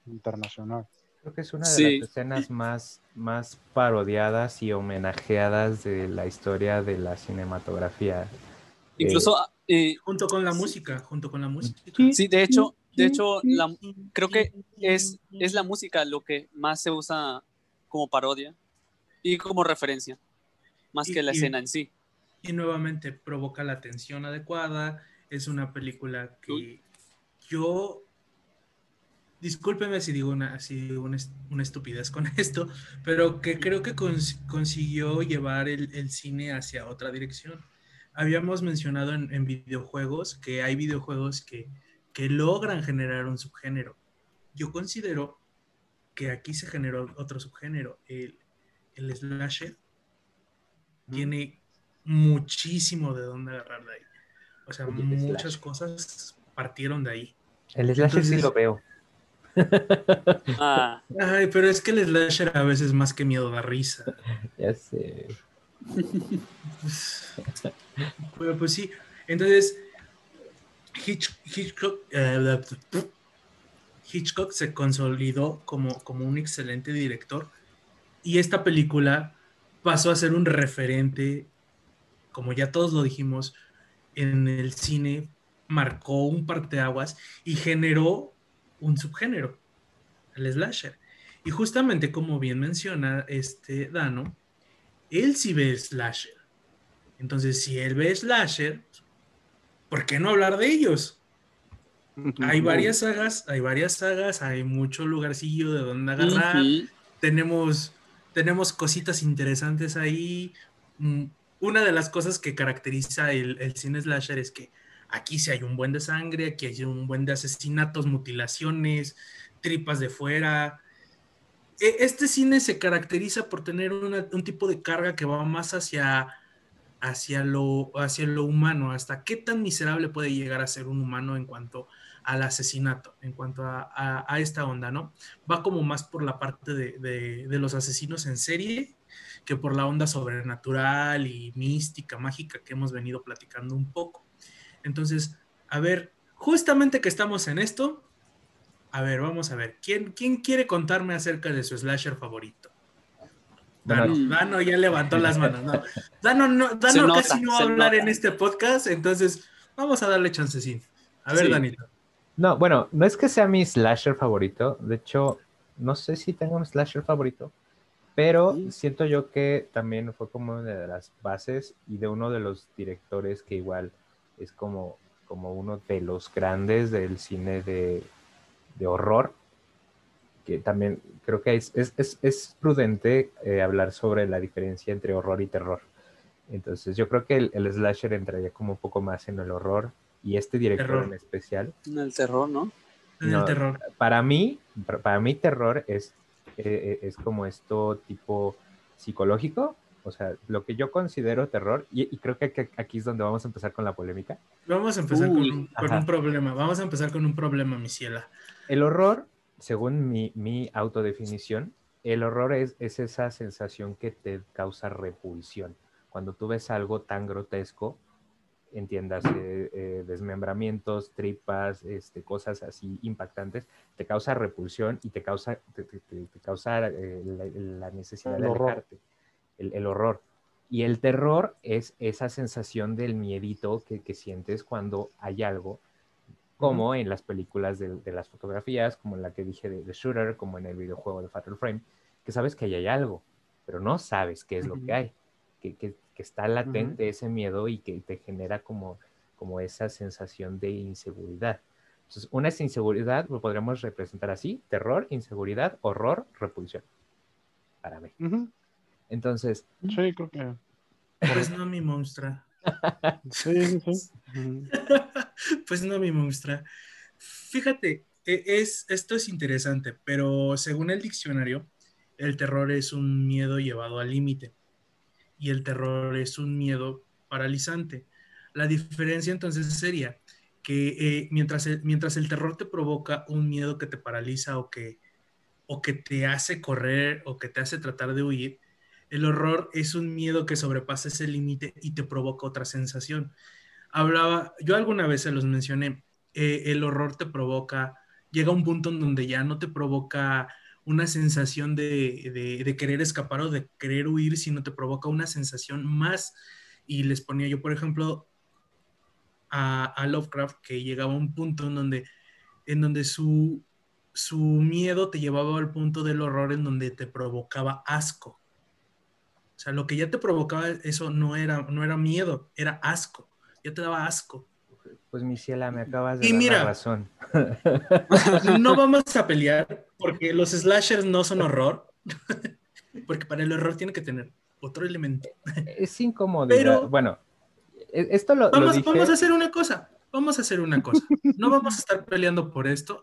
internacional. Creo que es una de las escenas más, más parodiadas y homenajeadas de la historia de la cinematografía. Incluso eh, junto con la música, junto con la música. Sí, de hecho, de hecho, creo que es, es la música lo que más se usa como parodia y como referencia, más que la escena en sí. Y nuevamente provoca la atención adecuada. Es una película que yo discúlpeme si digo una, una, estupidez con esto, pero que creo que consiguió llevar el, cine hacia otra dirección. Habíamos mencionado en, videojuegos que hay videojuegos que, logran generar un subgénero. Yo considero que aquí se generó otro subgénero. El, el slasher tiene muchísimo de dónde agarrar de ahí. O sea, muchas cosas partieron de ahí. El slasher sí lo veo. Ah. Ay, pero es que el slasher a veces más que miedo da risa. Ya sé. Pues sí. Entonces, Hitchcock, eh, Hitchcock se consolidó como, como un excelente director y esta película pasó a ser un referente, como ya todos lo dijimos, en el cine, marcó un parteaguas y generó un subgénero, el slasher. Y justamente como bien menciona este Dano, él sí ve slasher. Entonces, si él ve slasher, ¿por qué no hablar de ellos? Hay varias sagas, hay varias sagas, hay mucho lugarcillo de donde agarrar. Tenemos, tenemos cositas interesantes ahí. Mm, Una de las cosas que caracteriza el, el cine slasher es que aquí sí hay un buen de sangre, aquí hay un buen de asesinatos, mutilaciones, tripas de fuera. E- Este cine se caracteriza por tener un tipo de carga que va más hacia, hacia, lo, hacia lo humano, hasta qué tan miserable puede llegar a ser un humano en cuanto al asesinato, en cuanto a, esta onda, ¿no? Va como más por la parte de los asesinos en serie que por la onda sobrenatural y mística, mágica que hemos venido platicando un poco. Entonces, a ver, justamente que estamos en esto, a ver, vamos a ver, ¿quién, quién quiere contarme acerca de su slasher favorito? Dano. Dano ya levantó las manos. No. Dano, no, Se Dano nota, casi no va a hablar nota. en este podcast, entonces vamos a darle chancecín. A ver, Sí. Danito. No, bueno, no es que sea mi slasher favorito. De hecho, no sé si tengo un slasher favorito, pero siento yo que también fue como una de las bases y de uno de los directores que igual es como, como uno de los grandes del cine de, de horror, que también creo que es, es, es- es prudente eh, hablar sobre la diferencia entre horror y terror. Entonces yo creo que el, el slasher entraría como un poco más en el horror y este director Terror. en especial En el terror, ¿no? En No. el terror. para mí, para- mí terror es, eh, es como esto tipo psicológico, o sea, lo que yo considero terror, y, y creo que aquí, aquí es donde vamos a empezar con la polémica. Vamos a empezar Uy, con, un, con ajá. un problema. Vamos a empezar con un problema, mi ciela. El horror, según mi, mi autodefinición, el horror es, es esa sensación que te causa repulsión. Cuando tú ves algo tan grotesco, entiendas, eh, eh, desmembramientos, tripas, este, cosas así impactantes, te causa repulsión y te causa, te, te- te- te causa eh, la, la necesidad El de horror. El, el horror. Y el terror es esa sensación del miedito que, que sientes cuando hay algo, como en las películas de, de las fotografías, como en la que dije de, de Shooter, como en el videojuego de Fatal Frame, que sabes que ahí hay algo, pero no sabes qué es lo que hay, que, que- que está latente ese miedo y que te genera como, como esa sensación de inseguridad. Entonces, una es inseguridad, lo podríamos representar así, terror, inseguridad, horror, repulsión, para mí. Entonces, Sí, creo que. Pues no, mi monstrua. Sí, sí, pues no, mi monstrua. Fíjate, e- es, esto es interesante, pero según el diccionario, el terror es un miedo llevado al límite y el terror es un miedo paralizante. La diferencia entonces sería que eh, mientras, el, mientras el terror te provoca un miedo que te paraliza o que, o que te hace correr o que te hace tratar de huir, el horror es un miedo que sobrepasa ese límite y te provoca otra sensación. Hablaba, yo alguna vez se los mencioné, eh, el horror te provoca, llega un punto en donde ya no te provoca una sensación de, de, de querer escapar o de querer huir, sino te provoca una sensación más. Y les ponía yo, por ejemplo, a, a Lovecraft, que llegaba a un punto en donde, en donde su, su miedo te llevaba al punto del horror en donde te provocaba asco. O sea, lo que ya te provocaba eso no era, no era miedo, era asco. Ya te daba asco. pues mi ciela, me acabas de Y dar mira. la razón. No vamos a pelear porque los slashers no son horror. Porque para el horror tiene que tener otro elemento. Es incomodidad. Pero- bueno, e- esto lo, lo Vamos, dije... vamos a hacer una cosa. Vamos a hacer una cosa. No vamos a estar peleando por esto.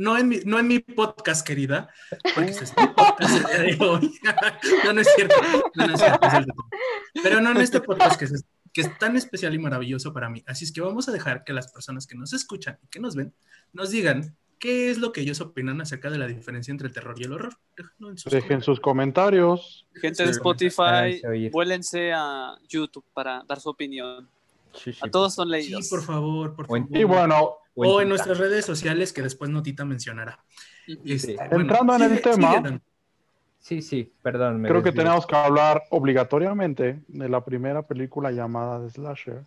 No en mi, no en mi podcast, querida. Porque este es mi podcast el día de hoy. No, no es cierto. No, no es cierto, es el de todo. Pero no en este podcast que es, que es tan especial y maravilloso para mí. Así es que vamos a dejar que las personas que nos escuchan y que nos ven nos digan qué es lo que ellos opinan acerca de la diferencia entre el terror y el horror. Déjenlo en sus Dejen sus comentarios. Gente de. Spotify, vuélense a YouTube para dar su opinión. Sí, sí. A todos son Sí, leídos. por favor, por favor. Y bueno, O en nuestras redes sociales que después Notita mencionará. Este, Sí. Entrando en el tema. Sí, sí, perdón. me creo que desvío. tenemos que hablar obligatoriamente de la primera película llamada de Slasher,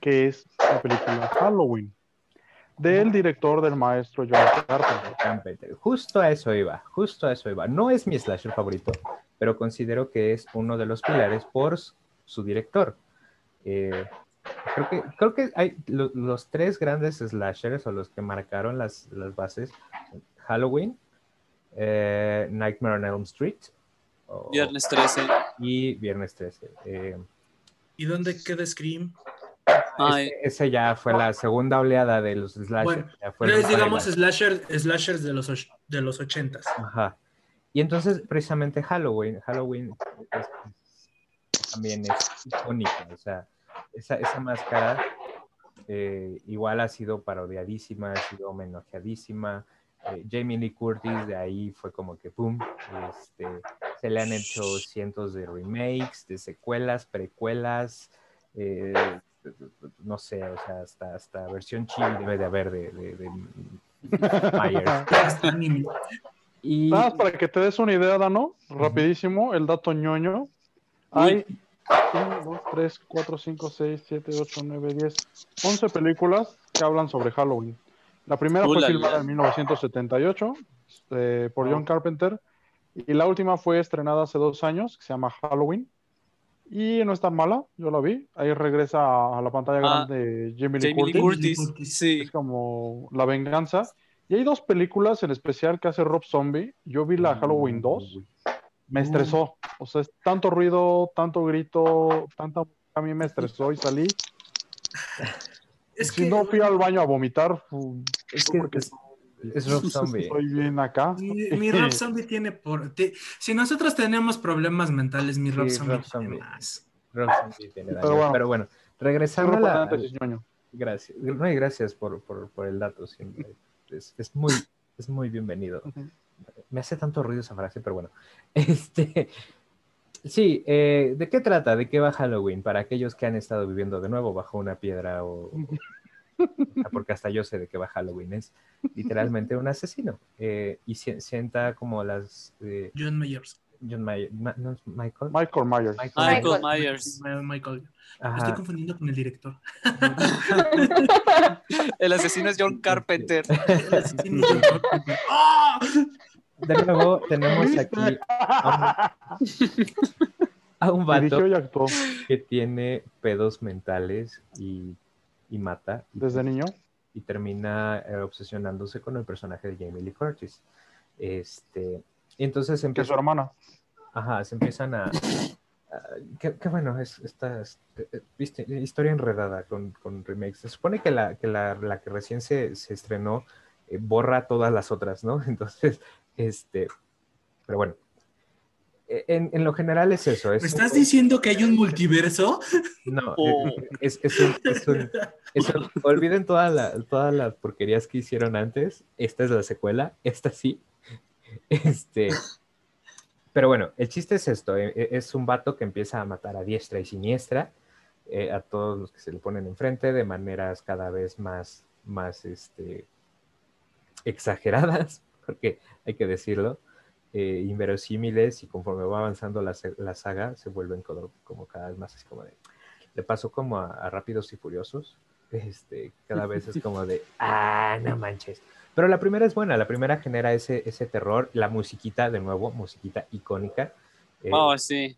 que es la película Halloween. del director del maestro John Carpenter. Justo a eso iba, justo a eso iba. No es mi slasher favorito, pero considero que es uno de los pilares por su director. Eh, creo que, creo que hay lo- los tres grandes slashers o los que marcaron las, las bases, Halloween, eh, Nightmare on Elm Street o- Viernes 13. y Viernes 13. Eh, ¿Y dónde queda Scream? Ese, ese ya fue la segunda oleada de los slashers. Bueno, ya fue Pero es, el digamos, slasher, slashers de los, de los ochentas. Ajá. Y entonces, precisamente Halloween, Halloween es- es- también es icónica, o sea, esa, esa máscara eh, igual ha sido parodiadísima, ha sido homenajeadísima. Eh, Jamie Lee Curtis de ahí fue como que boom, este, se le han hecho cientos de remakes, de secuelas, precuelas, eh, no sé, o sea, hasta, hasta versión chill debe de haber de, de, de. Y, Nada más para que te des una idea, Dano, rapidísimo, el dato ñoño. Hay 1, 2, 3, 4, 5, 6, 7, 8, 9, 10, 11 películas que hablan sobre Halloween. La primera fue Ulala. filmada en 1978 eh, por John Carpenter y la última fue estrenada hace dos años, que se llama Halloween. Y no es tan mala, yo la vi. Ahí regresa a, la pantalla Ah, grande Jamie Lee Jamie Lee Curtis. Curtis. Sí. Es como La Venganza. Y hay dos películas en especial que hace Rob Zombie. Yo vi la Halloween 2. Me estresó. O sea, es tanto ruido, tanto grito, tanta... A mí me estresó y salí. Es si que no fui al baño a vomitar, Es que porque es, es Rob Zombie. estoy bien acá. mi, mi Rob Zombie tiene por... te- si nosotros tenemos problemas mentales, mi Rob Sí, Zombie Rob tiene Zombie. más. Rob Zombie tiene daño. Pero bueno. Pero bueno, regresando a la... Gracias. No, y gracias por, por, por el dato. siempre. Es, es muy, es muy bienvenido. Me hace tanto ruido esa frase, pero bueno. Este, sí, eh, ¿de qué trata? ¿De qué va Halloween? Para aquellos que han estado viviendo de nuevo bajo una piedra o... o- porque hasta yo sé de qué va Halloween. Es literalmente un asesino. eh, y si- sienta como las... eh, John Myers. John Mayer, Ma- no, Michael. Michael Myers. Michael Michael. Myers. My- Michael. Ajá. estoy confundiendo con el director. El asesino es John Carpenter. El asesino de John Carpenter. ¡Ah! De nuevo, tenemos aquí a un, a un vato Dirigió y actuó que tiene pedos mentales y, y mata. Y, desde niño. y termina eh, obsesionándose con el personaje de Jamie Lee Curtis. Este, y entonces Que su empieza, hermana. ajá, se empiezan a... a- qué, qué bueno, es esta es- eh, viste, historia enredada con, con remakes. Se supone que la que, la, la que recién se, se estrenó eh, borra todas las otras, ¿no? Entonces, este, pero bueno. Eh, En, en lo general es eso. Es ¿Me estás diciendo que hay un multiverso? No, Oh. eh, es, es un- es un- es un- olviden toda la- todas las porquerías que hicieron antes. Esta es la secuela, esta sí. Este, pero bueno, el chiste es esto: eh, eh, es un vato que empieza a matar a diestra y siniestra eh, a todos los que se le ponen enfrente de maneras cada vez más, más este, exageradas, porque hay que decirlo eh, inverosímiles y conforme va avanzando la, la saga se vuelven como, como cada vez más así como de... Le pasó como a, a Rápidos y Furiosos. Este, cada vez es como de, ah, no manches. Pero la primera es buena, la primera genera ese, ese terror, la musiquita, de nuevo, musiquita icónica. Eh, Oh, sí.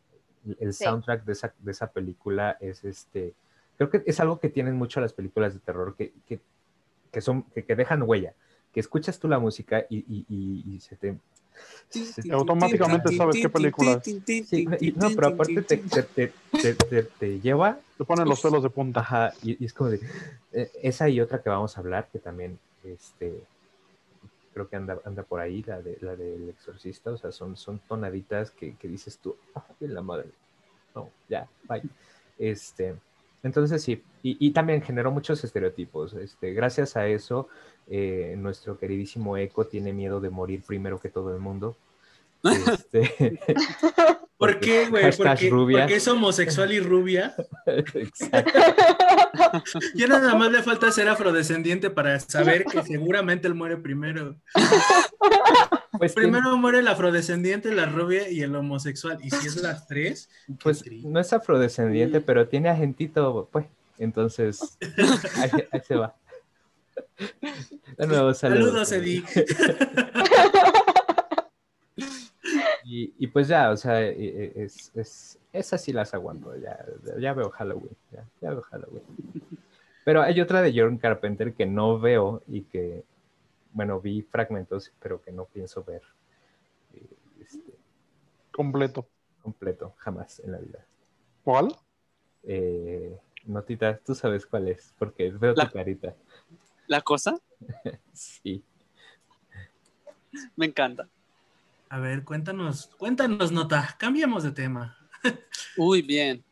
el Sí. soundtrack de esa, de esa película es este, creo que es algo que tienen mucho las películas de terror, que, que, que son, que, que dejan huella, que escuchas tú la música y, y- y- y se te... se te- Automáticamente sabes qué película es. Sí, y- no, pero aparte te, te, te- te- te- te lleva, Te ponen los pelos de punta. ajá, y, y es como de, eh, esa y otra que vamos a hablar, que también, este, creo que anda, anda por ahí, la, de, la del exorcista, o sea, son, son tonaditas que, que dices tú, "Ay, la madre, no, ya, bye. Este, entonces sí, y, y también generó muchos estereotipos. Este, gracias a eso, eh, nuestro queridísimo Eco tiene miedo de morir primero que todo el mundo. Este, ¿Por qué, güey? Porque, es homosexual y rubia. exacto. Ya nada más le falta ser afrodescendiente para saber que seguramente él muere primero. Pues, Primero muere el afrodescendiente, la rubia y el homosexual. Y si es las tres, pues no es afrodescendiente, pero tiene agentito, pues. Entonces, ahí, ahí se va. De nuevo, saludos. Saludos, Eddie. Y, pues ya, o sea, e- e- es, es, esas sí las aguanto, ya, ya veo Halloween, ya, ya veo Halloween. Pero hay otra de John Carpenter que no veo y que, bueno, vi fragmentos, pero que no pienso ver eh, este, Completo. completo, jamás en la vida. ¿Cuál? Eh, Notita, tú sabes cuál es, porque veo La- tu carita. La cosa Sí. me encanta. A ver, cuéntanos, cuéntanos, Nota. Cambiemos de tema. Uy, bien.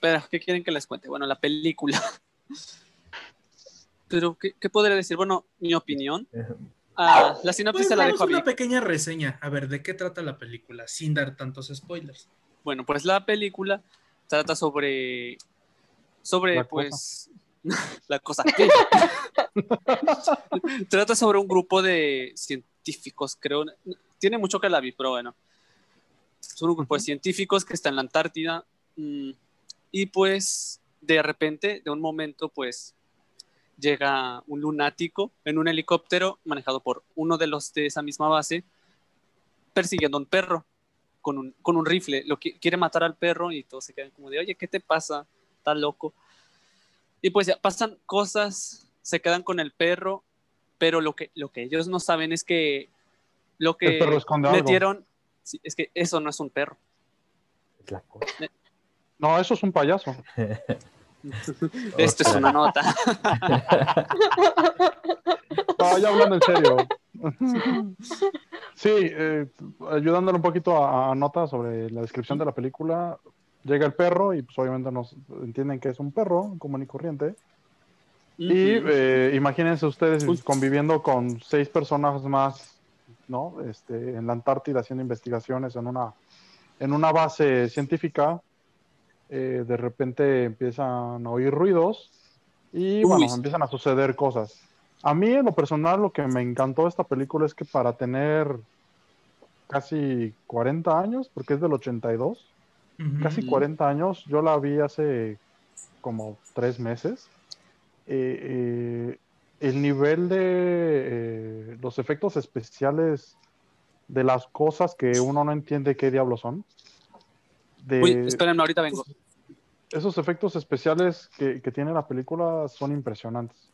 Pero, ¿qué quieren que les cuente? Bueno, la película. Pero, ¿qué, qué podría decir? Bueno, mi opinión. Ah, la sinopsis Pues se la dejo a una pequeña reseña. A ver, ¿de qué trata la película? Sin dar tantos spoilers. Bueno, pues la película trata sobre. Sobre, La cosa. pues. la cosa. trata sobre un grupo de científicos, creo. Tiene mucho que la vi, pero bueno. Son un grupo de científicos que está en la Antártida. mm, y pues, de repente, de un momento, pues. Llega un lunático en un helicóptero manejado por uno de los de esa misma base, persiguiendo a un perro con un, con un rifle. Lo qui- quiere matar al perro y todos se quedan como de, oye, ¿qué te pasa? Está loco. Y pues ya pasan cosas, se quedan con el perro, pero lo que, lo que ellos no saben es que lo que El perro esconde algo. metieron, sí, es que eso no es un perro. Es la cosa. No, eso es un payaso. Esto es una nota. No, ya hablando en serio. Sí, eh, ayudándole un poquito a, a Nota sobre la descripción de la película, llega el perro y pues obviamente nos entienden que es un perro común y corriente. Y eh, imagínense ustedes Uy. conviviendo con seis personas más, ¿no? Este, en la Antártida haciendo investigaciones en una, en una base científica. Eh, de repente empiezan a oír ruidos y Uy. bueno, empiezan a suceder cosas. A mí en lo personal lo que me encantó de esta película es que para tener casi 40 años, porque es del 82, Ujú. casi Ujú. 40 años. Yo la vi hace como tres meses. Eh, eh, el nivel de eh, los efectos especiales de las cosas que uno no entiende qué diablos son. De Uy, espérenme, ahorita vengo. esos efectos especiales que, que tiene la película son impresionantes.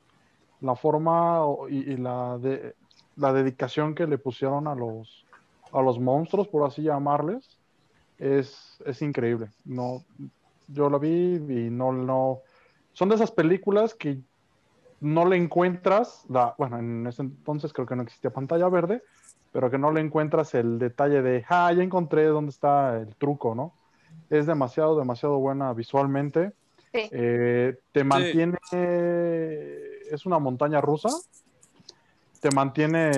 La forma y la, de, la dedicación que le pusieron a los, a los monstruos, por así llamarles, es, es increíble. No, yo la vi y no, no. Son de esas películas que no le encuentras, la, bueno, en ese entonces creo que no existía pantalla verde, pero que no le encuentras el detalle de, ah, ya encontré dónde está el truco, ¿no? Es demasiado, demasiado buena visualmente. Sí. Eh, te mantiene, es una montaña rusa, te mantiene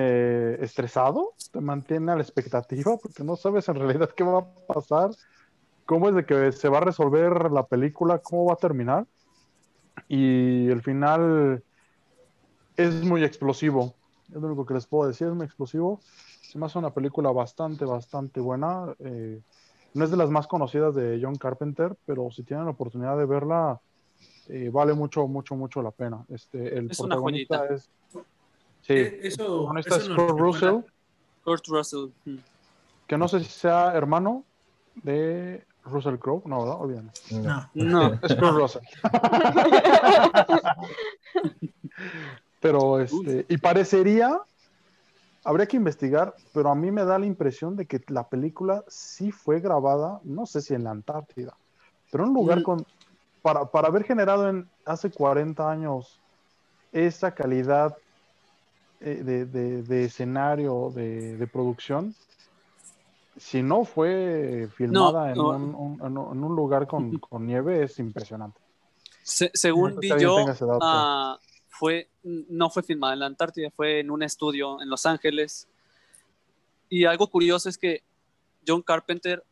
estresado, te mantiene a la expectativa, porque no sabes en realidad qué va a pasar, cómo es de que se va a resolver la película, cómo va a terminar. Y el final es muy explosivo. Es lo único que les puedo decir, es muy explosivo. Se me hace una película bastante, bastante buena. Eh, no es de las más conocidas de John Carpenter, pero si tienen la oportunidad de verla, eh, vale mucho, mucho, mucho la pena. Este, el Es una protagonista joyita. es. Sí, Eh, el Eso, protagonista eso es Kurt Russell, Kurt Russell. mm. que no sé si sea hermano de Russell Crowe, no, ¿verdad? Olvídalo. No. No. Es Kurt Russell. pero este, y parecería, habría que investigar, pero a mí me da la impresión de que la película sí fue grabada, no sé si en la Antártida, pero en un lugar Mm. con, para, para haber generado en hace 40 años esa calidad eh, de, de- de escenario, de, de producción, si no fue filmada en, no. un, un- en un- en un lugar con, con nieve, es impresionante. Se- según No vi yo, fue, no fue filmada en la Antártida, fue en un estudio en Los Ángeles. Y algo curioso es que John Carpenter,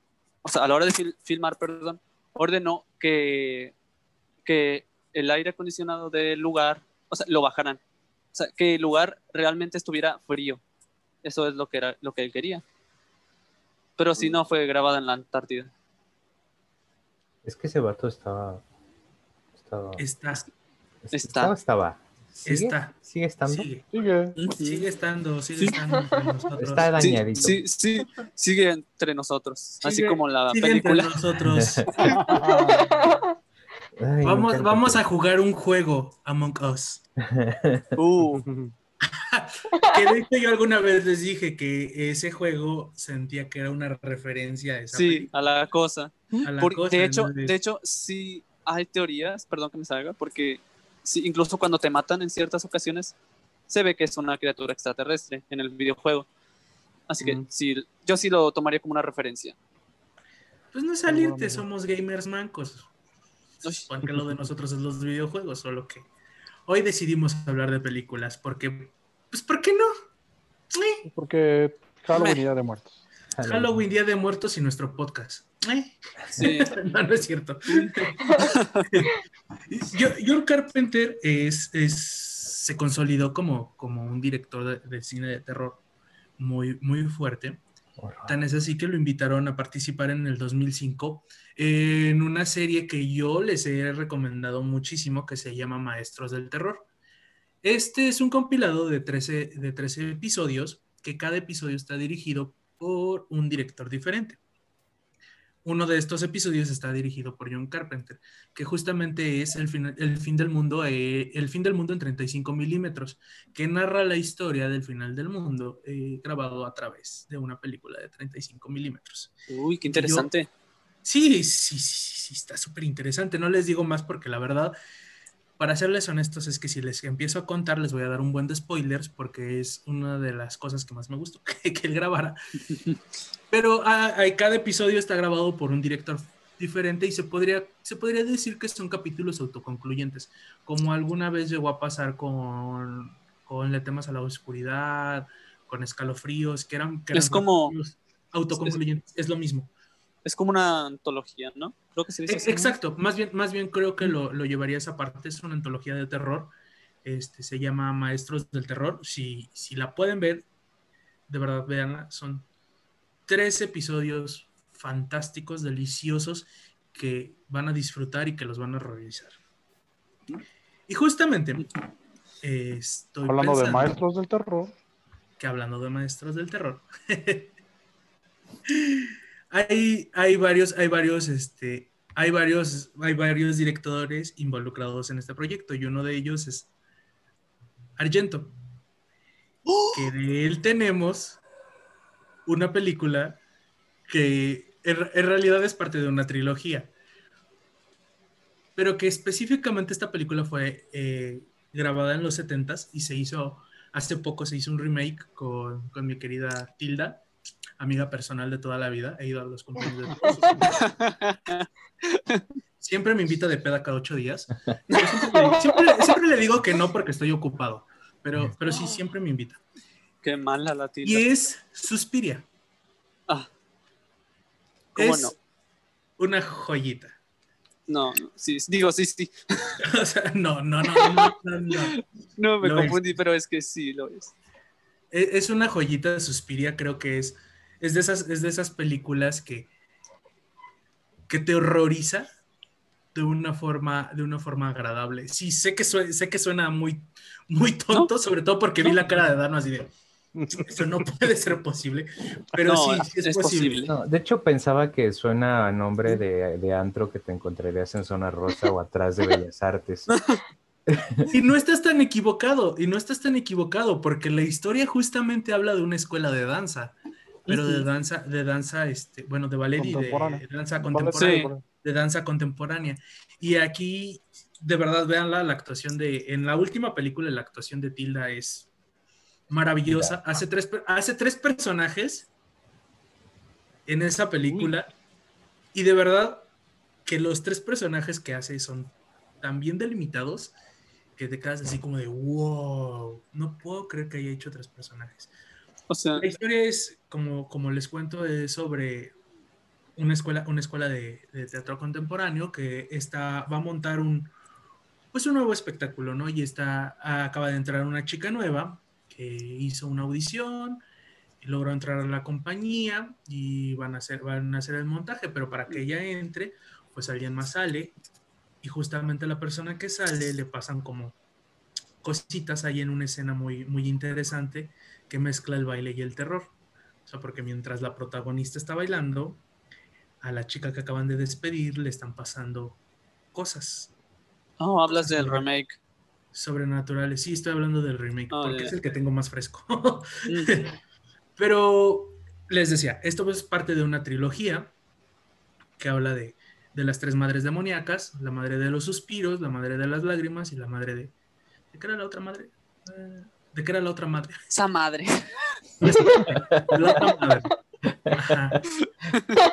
o sea, a la hora de fil- filmar, perdón, ordenó que, que el aire acondicionado del lugar, o sea, lo bajaran. O sea, que el lugar realmente estuviera frío. Eso es lo que, era, lo que él quería. Pero si no fue grabada en la Antártida. Es que ese vato estaba. Estaba. Estás. Estaba. Está. Estaba. ¿Sigue? Está. ¿Sigue estando? Sigue, Sigue. sigue estando, sigue Sí. estando entre nosotros. Está Sí, dañadito. sí, sí, sigue entre nosotros. Así como la sigue entre película. nosotros. Ay, Vamos, vamos a jugar un juego Among Us. Uh, Que de hecho yo alguna vez les dije que ese juego sentía que era una referencia a esa sí, a la cosa. película, a la Por- cosa, de, hecho, de hecho, sí hay teorías, perdón que me salga, porque sí, incluso cuando te matan en ciertas ocasiones, se ve que es una criatura extraterrestre en el videojuego. Así que Mm. sí, yo sí lo tomaría como una referencia. Pues no es salirte, somos gamers mancos. Uy. Supongo que lo de nosotros es los videojuegos, solo que hoy decidimos hablar de películas, porque, pues, ¿por qué no? Eh, Porque Halloween Día de Muertos. Halloween, Día de Muertos y nuestro podcast. Eh, Sí. No, no es cierto. John Carpenter es, es- se consolidó como, como un director de, de cine de terror muy, muy fuerte. Tan es así que lo invitaron a participar en el 2005 en una serie que yo les he recomendado muchísimo que se llama Maestros del Terror. Este es un compilado de 13, de 13 episodios que cada episodio está dirigido por un director diferente. Uno de estos episodios está dirigido por John Carpenter, que justamente es el fin, el fin del mundo, eh, el fin del mundo en 35 milímetros, que narra la historia del final del mundo eh, grabado a través de una película de 35 milímetros. Uy, qué interesante. Sí, sí, sí, sí, sí, está súper interesante. No les digo más porque la verdad, para serles honestos, es que si les empiezo a contar, les voy a dar un buen de spoilers porque es una de las cosas que más me gustó que, que él grabara. Pero ah, ah, cada episodio está grabado por un director diferente y se podría, se podría decir que son capítulos autoconcluyentes, como alguna vez llegó a pasar con, con Le temas a la oscuridad, con escalofríos, que eran, que Es eran como- capítulos autoconcluyentes, es lo mismo. Es como una antología, ¿no? Creo que se dice así. Exacto, más bien, más bien creo que lo, lo llevaría a esa parte, es una antología de terror, este, se llama Maestros del Terror, si, si la pueden ver, de verdad véanla, son tres episodios fantásticos, deliciosos, que van a disfrutar y que los van a realizar. Y justamente, eh, estoy Hablando de maestros del terror, que hablando de maestros del terror, hay, hay varios, hay varios, este, hay varios, hay varios directores involucrados en este proyecto y uno de ellos es Argento, que de él tenemos una película que en, en realidad es parte de una trilogía, pero que específicamente esta película fue eh, grabada en los 70s y se hizo, hace poco se hizo un remake con, con mi querida Tilda, amiga personal de toda la vida, he ido a los cumpleaños de todos sus- Siempre me invita de peda cada ocho días. Siempre, le- siempre- siempre le digo que no porque estoy ocupado, pero, pero sí, siempre me invita. Qué mala la tilda. Y es Suspiria. Ah. ¿Cómo es no? una joyita. No, sí, digo, sí, sí. O sea, no, no, no, no, no, no. No, me Lo es. confundí, pero es que sí, lo es. Es es una joyita de Suspiria, creo que es, es, de, esas, es de esas películas que, que te horroriza de una forma, de una forma agradable. Sí, sé que, sue- sé que suena muy, muy tonto, sobre todo porque vi la cara de Dano así de, eso no puede ser posible, pero No, sí, sí es, es posible. posible. No, de hecho pensaba que suena a nombre de, de antro que te encontrarías en Zona Rosa o atrás de Bellas Artes. Y no estás tan equivocado, y no estás tan equivocado, porque la historia justamente habla de una escuela de danza, pero de Ujú. danza, de danza, este, bueno, de ballet y de Contemporánea. danza contemporánea. Sí. de danza contemporánea. Y aquí, de verdad, véanla, la actuación de, en la última película, la actuación de Tilda es maravillosa. Hace tres, hace tres personajes en esa película. Y de verdad, que los tres personajes que hace son tan bien delimitados que te quedas así como de, wow, no puedo creer que haya hecho tres personajes. O sea, La historia es, como, como les cuento, es sobre una escuela, una escuela de, de teatro contemporáneo que está, va a montar un, pues un nuevo espectáculo, ¿no? Y está, acaba de entrar una chica nueva que hizo una audición logró entrar a la compañía y van a hacer, van a hacer el montaje, pero para que ella entre, pues alguien más sale y justamente a la persona que sale le pasan como cositas hay en una escena muy, muy interesante que mezcla el baile y el terror. O sea, porque mientras la protagonista está bailando, a la chica que acaban de despedir le están pasando cosas Oh, hablas del remake. sobrenaturales. Sí, estoy hablando del remake, Oh, porque es el que tengo más fresco. Mm. Pero les decía, esto es parte de una trilogía que habla de, de las tres madres demoníacas, la madre de los suspiros, la madre de las lágrimas y la madre de... ¿De qué era la otra madre? Eh, ¿De qué era la otra madre? Esa madre. La otra madre. Ajá.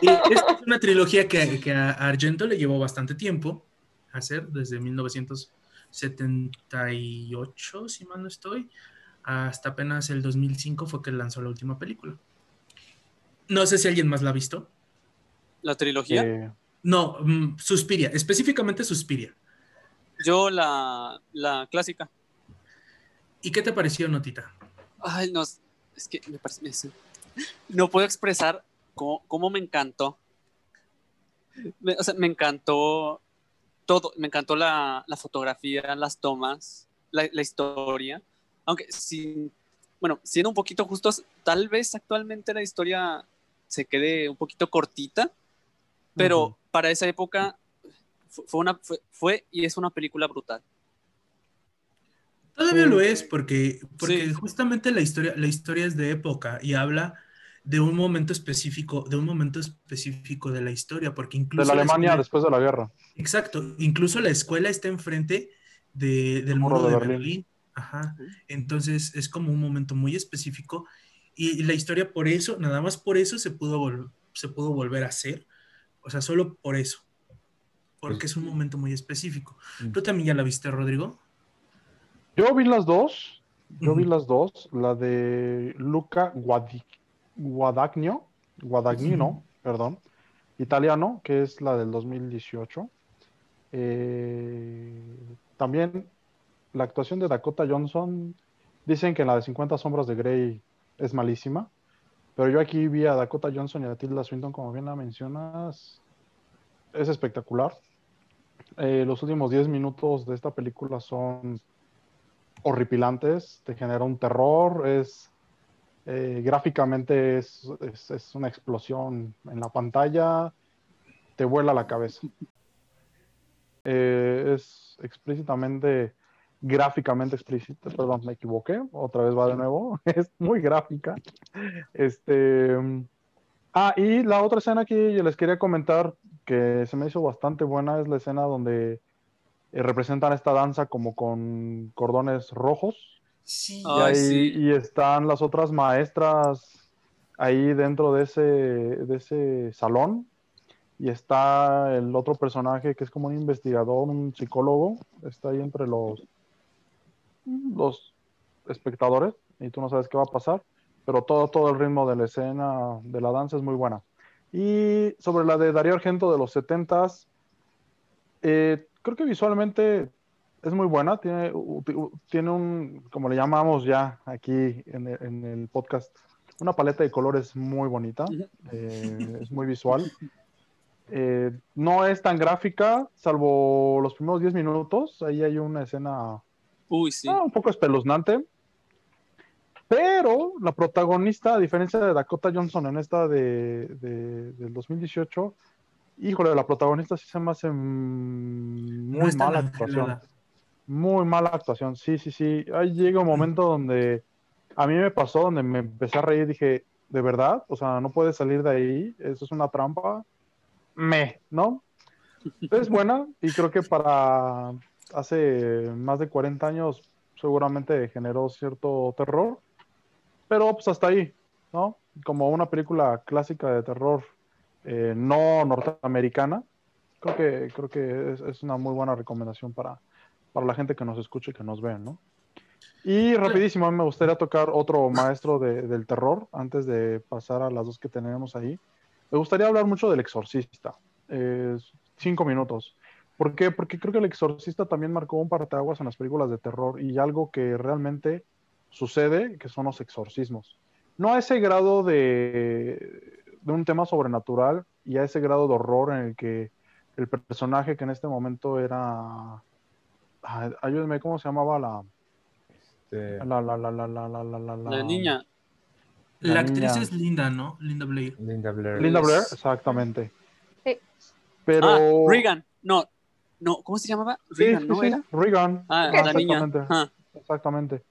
Y esta es una trilogía que, que a Argento le llevó bastante tiempo hacer, desde 1978, si mal no estoy, hasta apenas el 2005 fue que lanzó la última película. No sé si alguien más la ha visto. La trilogía. Eh, No, mm, Suspiria, específicamente Suspiria. Yo la, la clásica. ¿Y qué te pareció, Notita? Ay, no, es que me parece... No puedo expresar cómo, cómo me encantó. Me- o sea, me encantó todo. Me encantó la, la fotografía, las tomas, la, la historia. Aunque, sin, bueno, siendo un poquito justos, tal vez actualmente la historia se quede un poquito cortita, pero. Para esa época fu- fue, una, fue, fue y es una película brutal. Todavía lo es porque, porque Sí. justamente la historia, la historia es de época y habla de un momento específico, de un momento específico de la historia, porque de incluso la la Alemania escuela- después de la guerra. exacto, incluso la escuela está enfrente de- del muro muro de de Berlín. Berlín. Ajá. Entonces es como un momento muy específico y, y la historia por eso, nada más por eso se pudo, vol- se pudo volver a hacer, o sea, solo por eso, porque Pues- es un momento muy específico. Mm. ¿Tú también ya la viste, Rodrigo? Yo vi las dos. Yo vi las dos. La de Luca Guadi- Guadagnino, Guadagnino, perdón, italiano, que es la del 2018. Eh, también la actuación de Dakota Johnson, dicen que en la de 50 sombras de Grey es malísima, pero yo aquí vi a Dakota Johnson y a Tilda Swinton, como bien la mencionas, es espectacular. Eh, los últimos 10 minutos de esta película son horripilantes, te genera un terror, es eh, gráficamente es, es- una explosión en la pantalla, te vuela la cabeza. Eh, es explícitamente, gráficamente explícita, perdón, me equivoqué, otra vez va de nuevo, es muy gráfica. Este, ah, y la otra escena que yo les quería comentar, que se me hizo bastante buena, es la escena donde eh, representan esta danza como con cordones rojos Sí. y, ahí- sí. y están las otras maestras ahí dentro de ese, de ese salón y está el otro personaje que es como un investigador, un psicólogo, está ahí entre los, los espectadores y tú no sabes qué va a pasar, pero todo, todo el ritmo de la escena, de la danza es muy buena. Y sobre la de Darío Argento de los 70s, eh, creo que visualmente es muy buena, tiene, tiene un, como le llamamos ya aquí en el, en el podcast, una paleta de colores muy bonita, eh, es muy visual. Eh, no es tan gráfica, salvo los primeros 10 minutos, ahí hay una escena Uy, sí. ah, un poco espeluznante. Pero la protagonista, a diferencia de Dakota Johnson en esta de, de- del 2018, híjole, la protagonista sí se me hace mm, No muy mala actuación. Muy mala actuación, sí, sí, sí. Ahí llega un momento donde a mí me pasó, donde me empecé a reír, dije, ¿de verdad? O sea, no puedes salir de ahí, eso es una trampa. Me, ¿no? Es buena y creo que para hace más de 40 años seguramente generó cierto terror, pero pues hasta ahí, ¿no? Como una película clásica de terror eh, no norteamericana, creo que, creo que es, es una muy buena recomendación para, para la gente que nos escuche y que nos ve, ¿no? Y rapidísimo, a mí me gustaría tocar otro maestro de- del terror antes de pasar a las dos que tenemos ahí. Me gustaría hablar mucho del exorcista. Eh, cinco minutos. ¿Por qué? Porque creo que el exorcista también marcó un parteaguas en las películas de terror y algo que realmente sucede, que son los exorcismos. No a ese grado de, de un tema sobrenatural y a ese grado de horror en el que el personaje que en este momento era... ay, ayúdenme, ¿cómo se llamaba la, Este, La, la, la, la, la, la, la, la, La niña. La, La actriz niña. es Linda, ¿no? Linda Blair. Linda Blair. Linda Blair, exactamente. Sí. Pero. Ah, Regan. No, no, ¿cómo se llamaba? Regan, sí, ¿no sí, era? Regan. Ah, la niña. exactamente. Ah, Exactamente.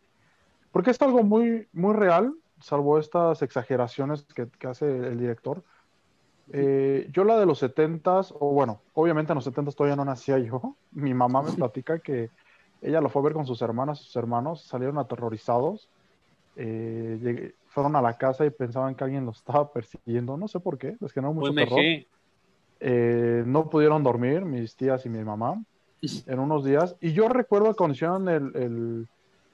Porque es algo muy, muy real, salvo estas exageraciones que, que hace el director. Eh, yo la de los 70s, o bueno, obviamente en los 70s todavía no nacía yo. Mi mamá me platica que ella lo fue a ver con sus hermanas, sus hermanos salieron aterrorizados. Eh, llegué- fueron a la casa y pensaban que alguien los estaba persiguiendo. No sé por qué, les generó mucho terror. Eh, no pudieron dormir, mis tías y mi mamá, en unos días. Y yo recuerdo cuando hicieron el, el-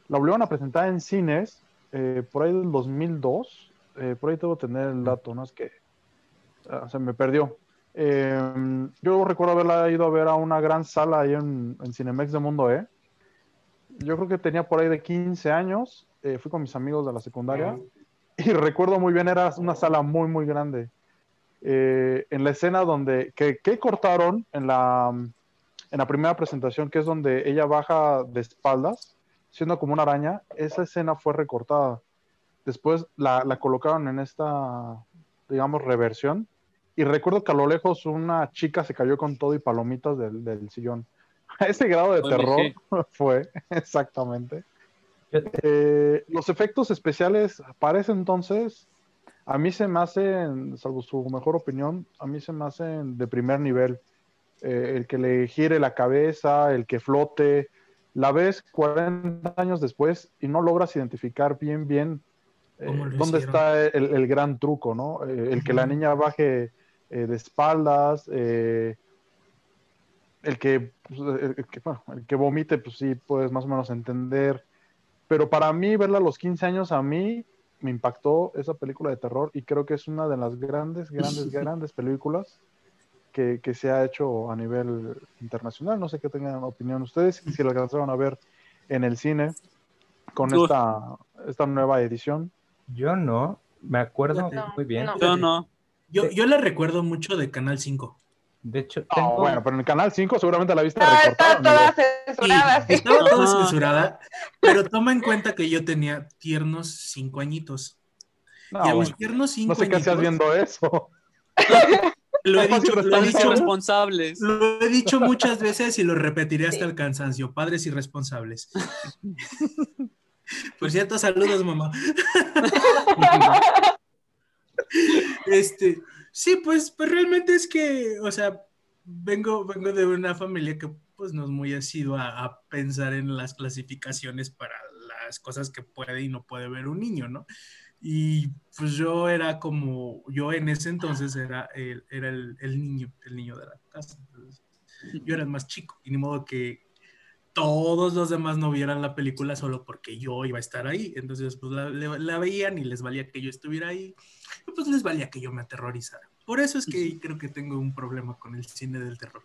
la volvieron a presentar en cines, eh, por ahí del 2002. eh, por ahí debo tener el dato, no es que ah, se me perdió. Eh, yo recuerdo haberla ido a ver a una gran sala ahí en, en Cinemex de Mundo E. Yo creo que tenía por ahí de 15 años. eh, fui con mis amigos de la secundaria. Y recuerdo muy bien, era una sala muy, muy grande eh, en la escena donde que, que cortaron en la en la primera presentación que es donde ella baja de espaldas siendo como una araña esa escena fue recortada. Después la, la colocaron en esta digamos reversión. Y recuerdo que a lo lejos una chica se cayó con todo y palomitas del, del sillón. A ese grado de terror fue exactamente. Eh, los efectos especiales para ese entonces a mí se me hacen, salvo su mejor opinión, a mí se me hacen de primer nivel. Eh, el que le gire la cabeza, el que flote, la ves 40 años después y no logras identificar bien, bien eh, ¿Cómo lo dónde hicieron? está el, el gran truco, ¿no? Eh, el que la niña baje de espaldas, el que, pues, el que, bueno, el que vomite, pues sí, puedes más o menos entender. Pero para mí, verla a los 15 años, a mí me impactó esa película de terror y creo que es una de las grandes, grandes, grandes películas que, que se ha hecho a nivel internacional. No sé qué tengan opinión ustedes, si la alcanzaron a ver en el cine con esta, esta nueva edición. Yo no, me acuerdo No, muy bien. no. Yo no. Yo, yo la recuerdo mucho de Canal 5. De hecho, tengo, bueno, pero en el canal 5 seguramente la viste No, recortada. está toda amigo. censurada, Sí, sí. estaba toda censurada, pero toma en cuenta que yo tenía tiernos cinco añitos. No, y a bueno, mis tiernos cinco no sé qué hacías añitos, viendo eso. Lo he dicho, lo he dicho, irresponsables. lo he dicho muchas veces y lo repetiré hasta Sí. el cansancio. Padres irresponsables. Por cierto, saludos, mamá. Este, sí, pues, pues realmente es que, o sea, vengo, vengo de una familia que pues no es muy asidua a pensar en las clasificaciones para las cosas que puede y no puede ver un niño, ¿no? Y pues yo era como, yo en ese entonces era el, era el, el niño, el niño de la casa. Yo era el más chico, y ni modo que todos los demás no vieran la película solo porque yo iba a estar ahí. Entonces, pues la, la veían y les valía que yo estuviera ahí, y pues les valía que yo me aterrorizara. Por eso es que creo que tengo un problema con el cine del terror.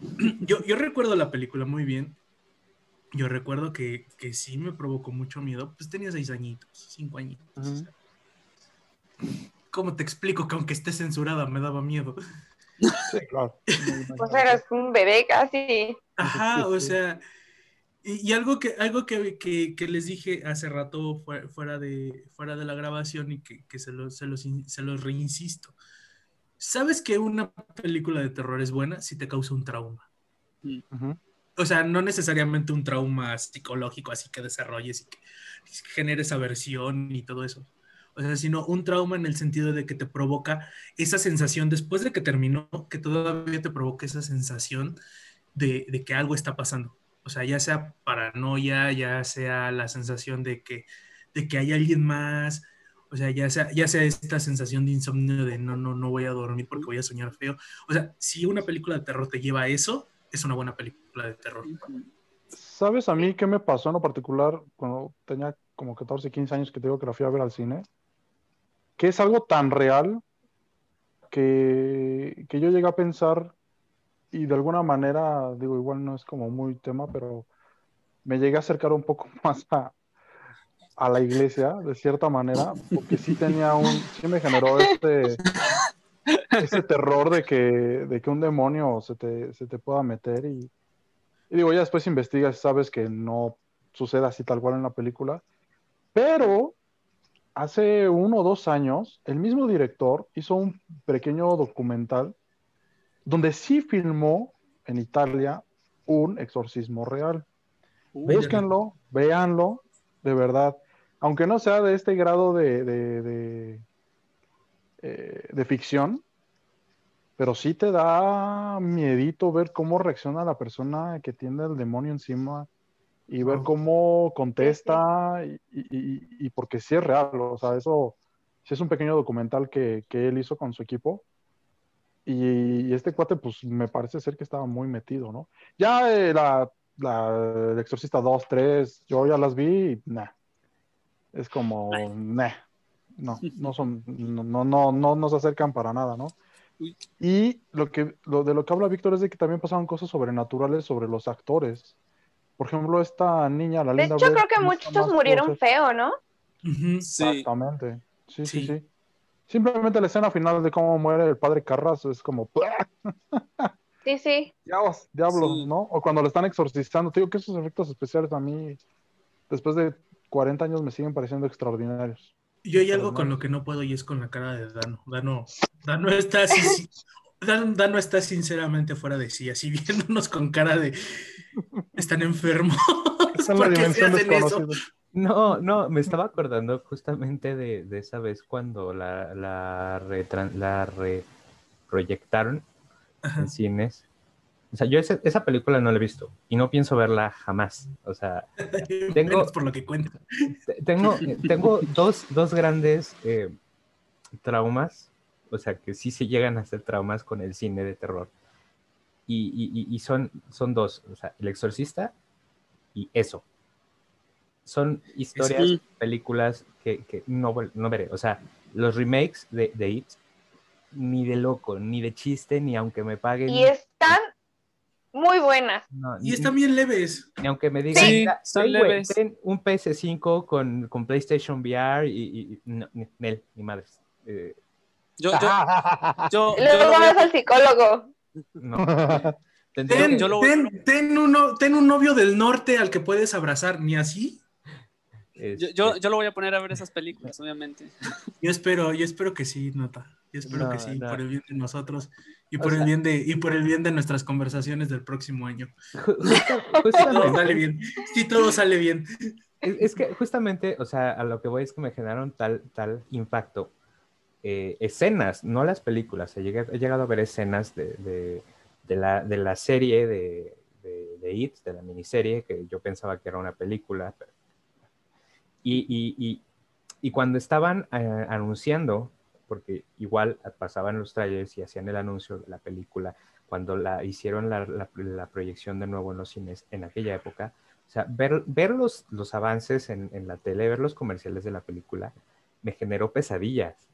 Yo, yo recuerdo la película muy bien. Yo recuerdo que, que sí me provocó mucho miedo. Pues tenía seis añitos, cinco añitos. o Ujú. sea. ¿Cómo te explico que aunque esté censurada me daba miedo? Sí, claro. Pues eras un bebé casi. Ajá, o sea, y, y algo que, algo que, que- que les dije hace rato fue- fuera de, fuera de la grabación y que, que se, los, se, los, se los reinsisto. ¿Sabes que una película de terror es buena si te causa un trauma? O sea, no necesariamente un trauma psicológico, así que desarrolles y que generes aversión y todo eso. O sea, sino un trauma en el sentido de que te provoca esa sensación, después de que terminó, que todavía te provoca esa sensación de, de que algo está pasando. O sea, ya sea paranoia, ya sea la sensación de que, de que hay alguien más, o sea, ya sea, ya sea esta sensación de insomnio de no, no, no voy a dormir porque voy a soñar feo. O sea, si una película de terror te lleva a eso, es una buena película de terror. ¿Sabes a mí qué me pasó en lo particular cuando tenía como 14, 15 años que te digo que la fui a ver al cine? Que es algo tan real que, que yo llegué a pensar y de alguna manera, digo, igual no es como muy tema, pero me llegué a acercar un poco más a, a la iglesia, de cierta manera, porque sí tenía un, sí me generó este, ese terror de que, de que un demonio se te, se te pueda meter y, digo, ya después investigas sabes que no, sucede así tal cual en la película. Pero hace uno o dos años, el mismo director hizo un pequeño documental donde sí filmó en Italia un exorcismo real. Uy, Búsquenlo, véanlo, de verdad. Aunque no sea de este grado de, de, de, eh, de ficción, pero sí te da miedito ver cómo reacciona la persona que tiene el demonio encima y ver cómo contesta y, y- y- porque sí es real, o sea, eso sí es un pequeño documental que, que él hizo con su equipo y, y este cuate pues me parece ser que estaba muy metido, ¿no? Ya eh, la, la- el Exorcista 2, 3, yo ya las vi y nah, es como, nah, no, no son, no, no, no, no, no se acercan para nada, ¿no? Y lo que, lo de lo que habla Víctor es de que también pasaron cosas sobrenaturales sobre los actores. Por ejemplo, esta niña, la De linda hecho, Beth, creo que muchos murieron feo, ¿no? Sí. Exactamente. Sí, sí, Sí. sí. Simplemente la escena final de cómo muere el padre Carras es como, Sí, sí. diablos, diablo, Sí. ¿no? O cuando lo están exorcizando. Te digo que esos efectos especiales a mí, después de 40 años, me siguen pareciendo extraordinarios. Yo hay algo Pero con no. lo que no puedo y es con la cara de Dano. Dano, Dano está así, Dan- Dano está sinceramente fuera de sí, así viéndonos con cara de están enfermos. Esa ¿Por qué se hacen eso? No, no, me estaba acordando justamente de, de esa vez cuando la, la, retran- la re- proyectaron Ajá. en cines. O sea, yo ese- esa película no la he visto y no pienso verla jamás. O sea, Tengo- Menos por lo que cuenta. te- tengo, tengo dos, dos grandes eh, traumas, o sea, que sí se llegan a ser traumas con el cine de terror. Y, y- y- y son, son dos, o sea, El Exorcista y eso. Son historias, Sí. películas que, que no, no veré. O sea, los remakes de, de It, ni de loco, ni de chiste, ni aunque me paguen. Y están muy buenas. no, Y ni- están bien leves. ni aunque me digan, Sí, "Mira, son güey, leves". ten un PS5 con, con PlayStation VR y, y- y- no, ni madres. Eh, Yo, yo, yo, yo Luego lo voy vas a- al psicólogo. no. Ten, que- yo lo voy- ten- ten uno, ten un novio del norte al que puedes abrazar, ni así. yo, yo, yo lo voy a poner a ver esas películas, obviamente. Yo espero, yo espero que sí, Nota. Yo espero No, que sí, no. por el bien de nosotros y O por el sea- bien de y por el bien de nuestras conversaciones del próximo año. Todo sale bien. Sí, todo sale bien. Es, es que justamente, o sea, a lo que voy es que me generaron tal, tal impacto. Eh, escenas, no las películas. He llegado, a ver escenas de, de- la, de la serie de, It, de la miniserie, que yo pensaba que era una película. Y, y, cuando estaban eh, anunciando, porque igual pasaban los trailers y hacían el anuncio de la película, cuando la hicieron la, la- la proyección de nuevo en los cines en aquella época, o sea, ver, ver los, los avances en, en la tele, ver los comerciales de la película, me generó pesadillas.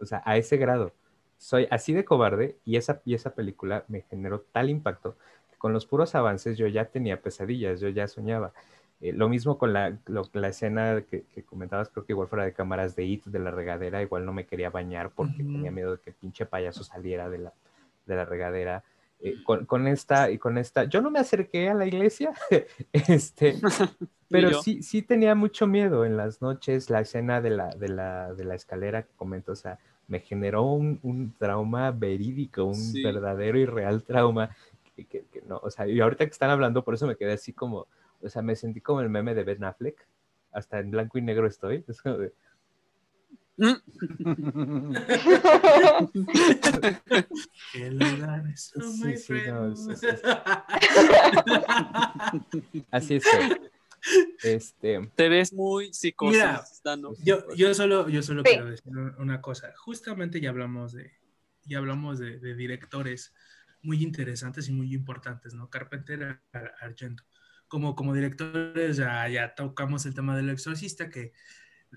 O sea, a ese grado. Soy así de cobarde y esa, y esa película me generó tal impacto que con los puros avances yo ya tenía pesadillas, yo ya soñaba. Eh, lo mismo con la, lo- la escena que, que comentabas, creo que igual fuera de cámaras de IT, de la regadera, igual no me quería bañar porque tenía miedo de que el pinche payaso saliera de la, de la regadera. Eh, con, con esta y con esta, yo no me acerqué a la iglesia, este, pero sí, sí tenía mucho miedo en las noches, la escena de la, de la, de la escalera que comento, o sea, me generó un, un trauma verídico, un Sí. verdadero y real trauma, que, que- que no, o sea, y ahorita que están hablando, por eso me quedé así como, o sea, me sentí como el meme de Ben Affleck, hasta en blanco y negro estoy, es como de, Hello, darkness, oh, Sí, sí, no, friend. es- es- así estoy. Este, Te ves muy psicosis, Mira. Yo, yo solo, yo solo Sí. quiero decir una cosa. Justamente ya hablamos de, ya hablamos de, de directores muy interesantes y muy importantes, ¿no? Carpenter Ar- Argento. Como, como directores ya, ya tocamos el tema del exorcista, que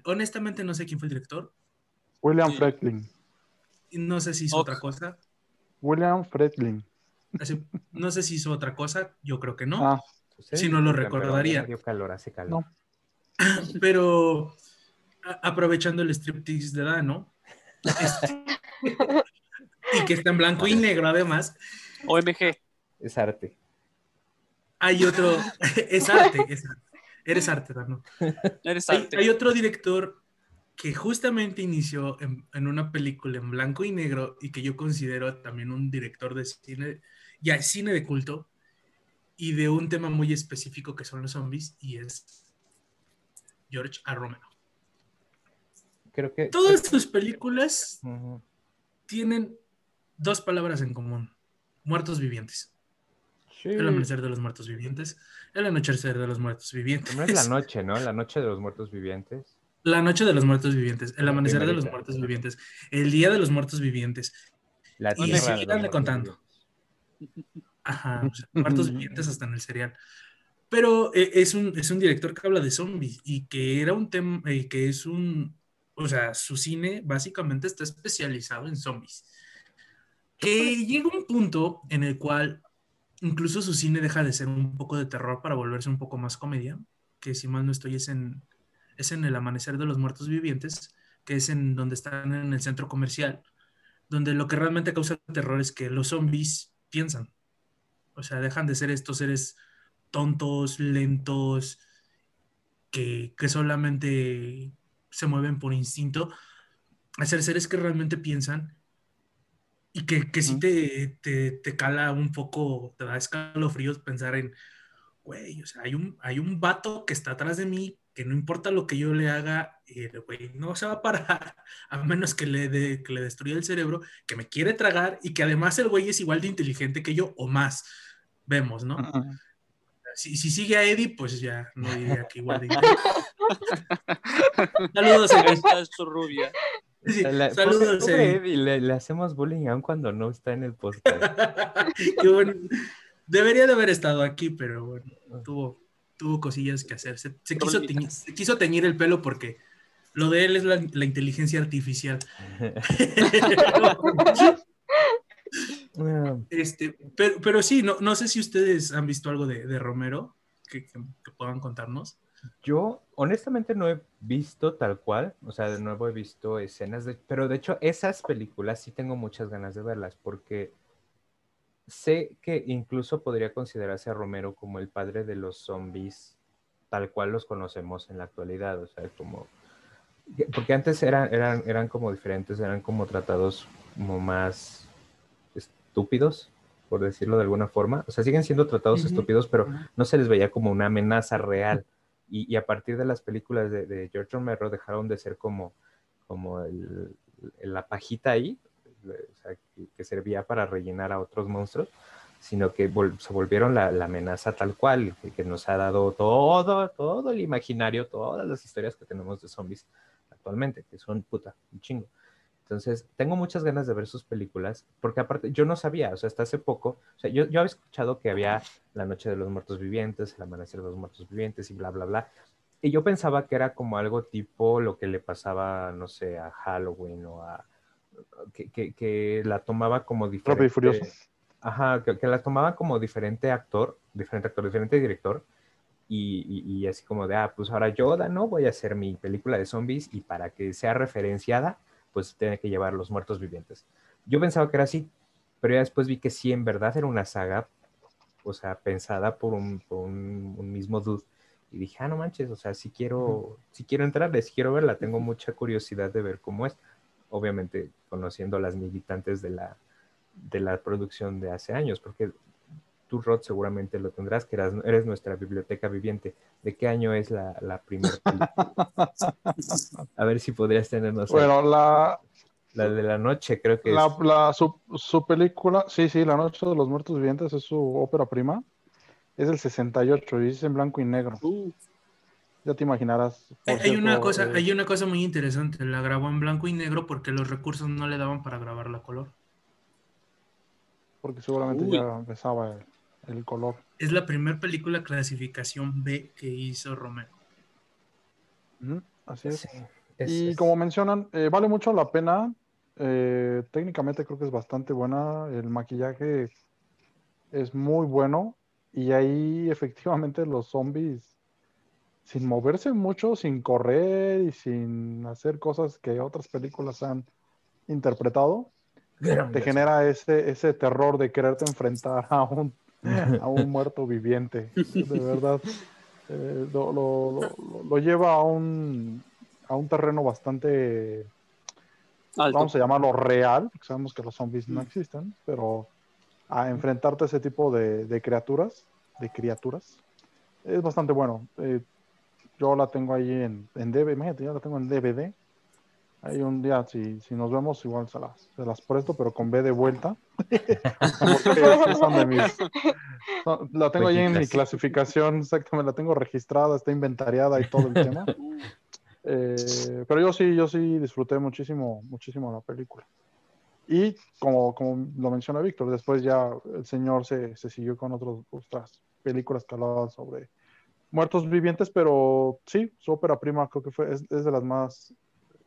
honestamente no sé quién fue el director. William Sí. Fredlin. y No sé si hizo otra cosa. William Fredlin. Así- No sé si hizo otra cosa, yo creo que no. Ah, sucede, Si no lo recordaría. dio calor, hace calor. No. Pero a- aprovechando el striptease de Dano, este, y que está en blanco y negro además, OMG. Es arte. hay otro, es arte, es arte. Eres arte, Dano. Eres Hay, arte. hay otro director que justamente inició en, en una película en blanco y negro y que yo considero también un director de cine, ya cine de culto y de un tema muy específico que son los zombies y es George A. Romero. Creo que. Todas sus películas tienen dos palabras en común. Muertos vivientes. Sí. El amanecer de los muertos vivientes. El anochecer de los muertos vivientes. No es la noche, ¿no? La noche de los muertos vivientes. La noche de los muertos vivientes. El amanecer de los muertos vivientes. El día de los muertos vivientes. La Y así contando. Ajá. o sea, muertos vivientes hasta en el serial. Pero eh, es un, es un director que habla de zombies y que era un tema, eh, que es un, o sea, su cine básicamente está especializado en zombies. Que llega un punto en el cual incluso su cine deja de ser un poco de terror para volverse un poco más comedia, que si mal no estoy es en, es en El Amanecer de los Muertos Vivientes, que es en donde están en el centro comercial, donde lo que realmente causa terror es que los zombies piensan. O sea, dejan de ser estos seres tontos, lentos, que, que solamente se mueven por instinto, a ser seres que realmente piensan y que, que sí te, te, te cala un poco, te da escalofríos pensar en, güey, o sea, hay un, hay un vato que está atrás de mí, que no importa lo que yo le haga, el güey no se va a parar, a menos que le, de- que le destruya el cerebro, que me quiere tragar y que además el güey es igual de inteligente que yo o más. Vemos, ¿no? Ujú. Si, si sigue a Eddie, pues ya no diría que igual de. Saludos, Eddie. Esta es rubia. Sí, La- saludos, pobre- le, le hacemos bullying aun cuando no está en el podcast. Qué bueno. Debería de haber estado aquí, pero bueno, tuvo, tuvo cosillas que hacer. Se, se quiso, teñir, Problemitas. se quiso teñir el pelo porque lo de él es la, la inteligencia artificial. Ah, Este, pero, pero sí, no, no sé si ustedes han visto algo de, de Romero que, que- que puedan contarnos. Yo honestamente no he visto tal cual, o sea, de nuevo he visto escenas, de, pero de hecho esas películas sí tengo muchas ganas de verlas porque sé que incluso podría considerarse a Romero como el padre de los zombies tal cual los conocemos en la actualidad, o sea, como porque antes eran, eran, eran como diferentes, eran como tratados como más estúpidos, por decirlo de alguna forma, o sea, siguen siendo tratados estúpidos, pero no se les veía como una amenaza real. Y, a partir de las películas de, George Romero dejaron de ser como, como el- la pajita ahí, que, servía para rellenar a otros monstruos, sino que se volvieron la, la amenaza tal cual, que, que nos ha dado todo, todo el imaginario, todas las historias que tenemos de zombies actualmente, que son puta, un chingo. Entonces, tengo muchas ganas de ver sus películas, porque aparte, yo no sabía, o sea, hasta hace poco, o sea, yo, yo había escuchado que había La Noche de los Muertos Vivientes, El Amanecer de los Muertos Vivientes y bla, bla, bla. Y yo pensaba que era como algo tipo lo que le pasaba, no sé, a Halloween o a... que, que, que la tomaba como diferente. Y Furioso. Ajá, que, que la tomaba como diferente actor, diferente actor, diferente director. Y, y- y así como de, ah, pues ahora yo, ¿no? Voy a hacer mi película de zombies y para que sea referenciada, pues tiene que llevar los muertos vivientes. Yo pensaba que era así, pero ya después vi que sí, en verdad era una saga, o sea, pensada por un, por un, un mismo dude. Y dije, ah, no manches, o sea, sí quiero, sí quiero entrarle, sí quiero verla, tengo mucha curiosidad de ver cómo es. Obviamente, conociendo a las militantes de la, de la producción de hace años, porque tú, Rod, seguramente lo tendrás, que eras- eres nuestra biblioteca viviente. ¿De qué año es la, la primera película? A ver si podrías tenernos ahí. Bueno, la, la de la noche, creo que la, es. la- su, su película, sí, sí, La Noche de los Muertos Vivientes es su ópera prima. Es del 68 y es en blanco y negro. Uh, Ya te imaginarás. Hay, una cosa, eh, hay una cosa muy interesante. La grabó en blanco y negro porque los recursos no le daban para grabarla a color. Porque seguramente Uy. ya empezaba el, el color. Es la primera película clasificación B que hizo Romero. Así es. Sí, es- y es- como mencionan, eh, vale mucho la pena. eh, técnicamente creo que es bastante buena. El maquillaje es muy bueno. Y ahí efectivamente los zombies, sin moverse mucho, sin correr y sin hacer cosas que otras películas han interpretado, te genera ese, ese terror de quererte enfrentar a un, a un muerto viviente. De verdad. eh, lo, lo- lo- lo lleva a un, a un terreno bastante, Alto. vamos a llamarlo real, porque sabemos que los zombies no existen, pero a enfrentarte a ese tipo de, de criaturas, de criaturas, es bastante bueno. Eh, yo la tengo ahí en, en DVD, imagínate, yo la tengo en DVD. Ahí un día, si, si nos vemos, igual se las, se las presto, pero con B de vuelta. Son de mis- son- la tengo ahí en mi clasificación, exactamente, la tengo registrada, está inventariada y todo el tema. Eh, pero yo sí, yo sí disfruté muchísimo, muchísimo la película. Y como, como lo menciona Víctor, después ya el señor se, se siguió con otros, otras películas que hablaban sobre muertos vivientes, pero sí, su ópera prima creo que fue, es, es de las más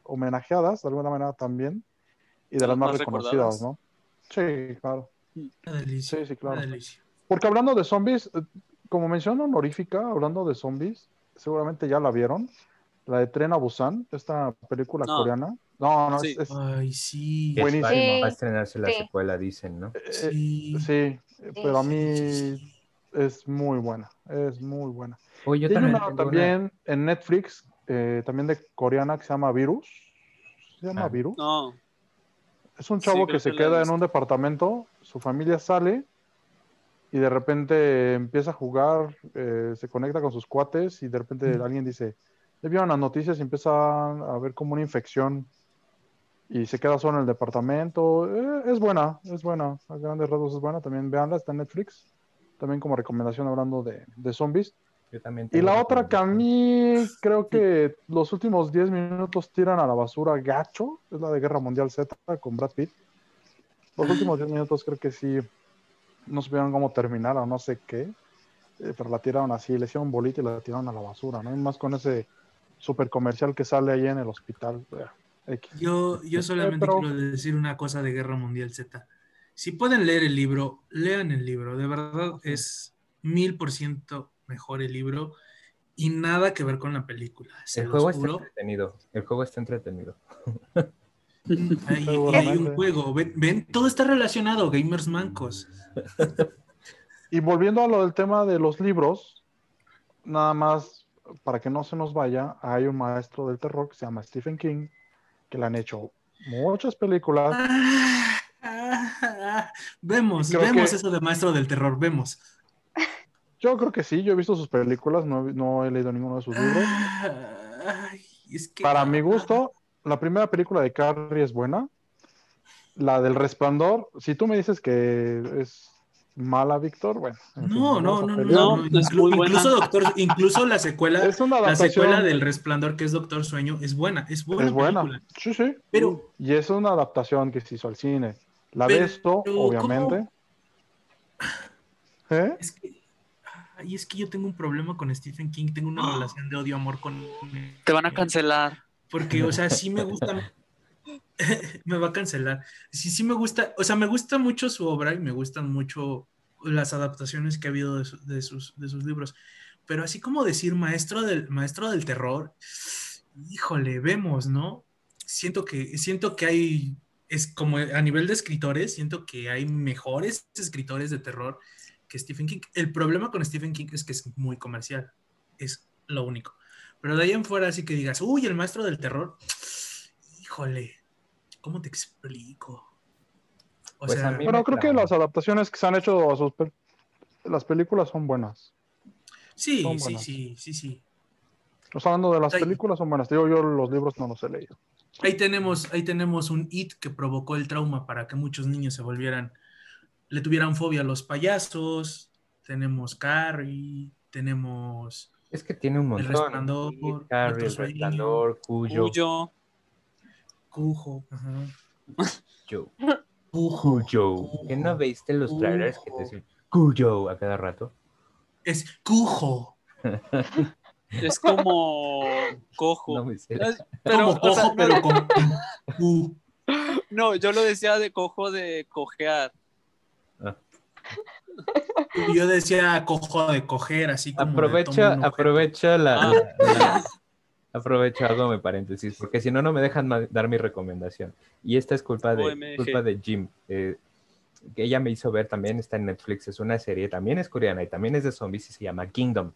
homenajeadas, de alguna manera también, y de las más más reconocidas, recordadas. ¿no? Sí, claro. Una delicia. Sí, sí, claro. Una delicia. Porque hablando de zombies, eh, como mención honorífica, hablando de zombies, seguramente ya la vieron. La de Tren a Busan, esta película No. coreana. No, no, Sí. es, es- Ay, sí. Que va- Buenísimo. Sí. Va a estrenarse la Sí. secuela, dicen, ¿no? eh, Sí. sí, pero a mí es muy buena, es muy buena. Oye, yo Tiene también una tengo una- también en Netflix, eh, también de coreana que se llama Virus. ¿Se llama Ah. Virus? no, Es un chavo que se que queda en un departamento, su familia sale y de repente empieza a jugar, eh, se conecta con sus cuates y de repente Mm. alguien dice, le vieron las noticias y empieza a ver como una infección y se queda solo en el departamento. Eh, es buena, es buena, a grandes rasgos es buena, también véanla, está en Netflix, también como recomendación hablando de, de zombies. Yo también Y la otra que a mí creo que los últimos 10 minutos tiran a la basura gacho, es la de Guerra Mundial Z con Brad Pitt. Los últimos 10 minutos creo que sí no supieron cómo terminar o no sé qué, eh, pero la tiraron así, le hicieron bolita y la tiraron a la basura, ¿no? Y más con ese super comercial que sale ahí en el hospital. eh. Yo, yo solamente pero- quiero decir una cosa de Guerra Mundial Z. Si pueden leer el libro, lean el libro. De verdad es mil por ciento mejor el libro y nada que ver con la película. Se El juego está entretenido. El juego está entretenido. Hay, un juego. Ven, ven, todo está relacionado, gamers mancos. Y volviendo a lo del tema de los libros, nada más para que no se nos vaya, hay un maestro del terror que se llama Stephen King, que le han hecho muchas películas. Ah, ah, ah. Vemos, vemos que- eso de maestro del terror, vemos. Yo creo que sí, yo he visto sus películas, no, he- no he leído ninguno de sus libros. Ay, es que- Para mi gusto, la primera película de Carrie es buena. La del Resplandor, si tú me dices que es mala, Víctor, bueno. en fin, No, no, no, no, pelear. no, No, inclu- es muy buena. Incluso, doctor, incluso la secuela, Es una la secuela del Resplandor, que es Doctor Sueño, es buena, es buena. Es buena. película. Sí, sí. Pero, Y es una adaptación que se hizo al cine. La ves esto, ¿cómo? obviamente. ¿Eh? es que, ay, es que yo tengo un problema con Stephen King, tengo una relación de odio-amor con te van a cancelar. Porque, o sea, sí me gusta. me va a cancelar. Sí, sí me gusta. O sea, me gusta mucho su obra y me gustan mucho las adaptaciones que ha habido de, su- de sus, de sus libros. Pero así como decir maestro del, maestro del terror, híjole, vemos, ¿no? Siento que, siento que hay. Es como a nivel de escritores, siento que hay mejores escritores de terror que Stephen King. El problema con Stephen King es que es muy comercial. Es lo único. Pero de ahí en fuera, así que digas, uy, el maestro del terror. Híjole, ¿cómo te explico? O Pues sea, a mí- Pero creo que las adaptaciones que se han hecho a sus pel- las películas son buenas. sí, son sí, buenas. sí, sí, sí. O sea, hablando de las películas son buenas. Digo, yo los libros no los he leído. Ahí tenemos, ahí tenemos un hit que provocó el trauma para que muchos niños se volvieran, le tuvieran fobia a los payasos. Tenemos Carrie, tenemos Es que tiene un montón. Resplandor, Sí, Carrie, el. Resplandor, Cuyo, Cuyo. Cujo. ajá. Cujo. Cuyo. ¿Que no viste los trailers que te Cujo. dicen Cuyo a cada rato? Es Cujo. Es como cojo. No me sé. Pero, Como o sea, cojo, no, pero con no, yo lo decía de cojo de cojear. Y Yo decía cojo de coger, así como. Aprovecha, aprovecha la, Ah. la- la- aprovecha algo mi paréntesis, porque si no, no me dejan dar mi recomendación. Y esta es culpa de, OMG. culpa de Jim, eh, que ella me hizo ver también, está en Netflix, es una serie, también es coreana y también es de zombies y se llama Kingdom.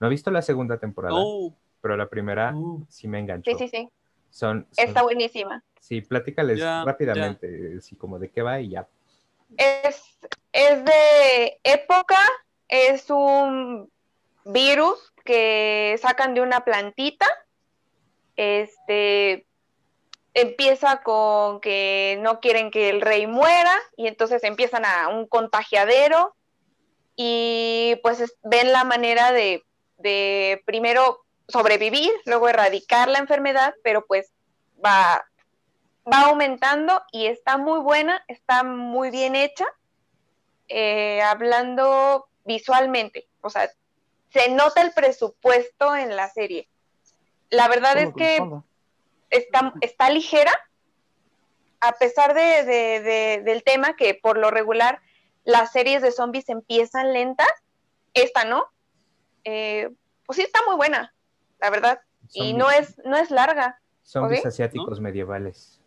No he visto la segunda temporada, Oh, pero la primera Uh, sí me enganchó. Sí, sí, sí. Son, son- Está buenísima. sí, platícales rápidamente, así como de qué va y ya. Es, es de época, es un virus que sacan de una plantita. Este empieza con que no quieren que el rey muera y entonces empiezan a un contagiadero y pues es- ven la manera de, de primero sobrevivir, luego erradicar la enfermedad, pero pues va, va aumentando y está muy buena, está muy bien hecha, eh, hablando visualmente, o sea, se nota el presupuesto en la serie. La verdad es que está, está ligera, a pesar de, de- de- del tema que por lo regular las series de zombies empiezan lentas, esta no. Eh, pues sí está muy buena, la verdad. Y no es, no es larga. Zombies asiáticos medievales.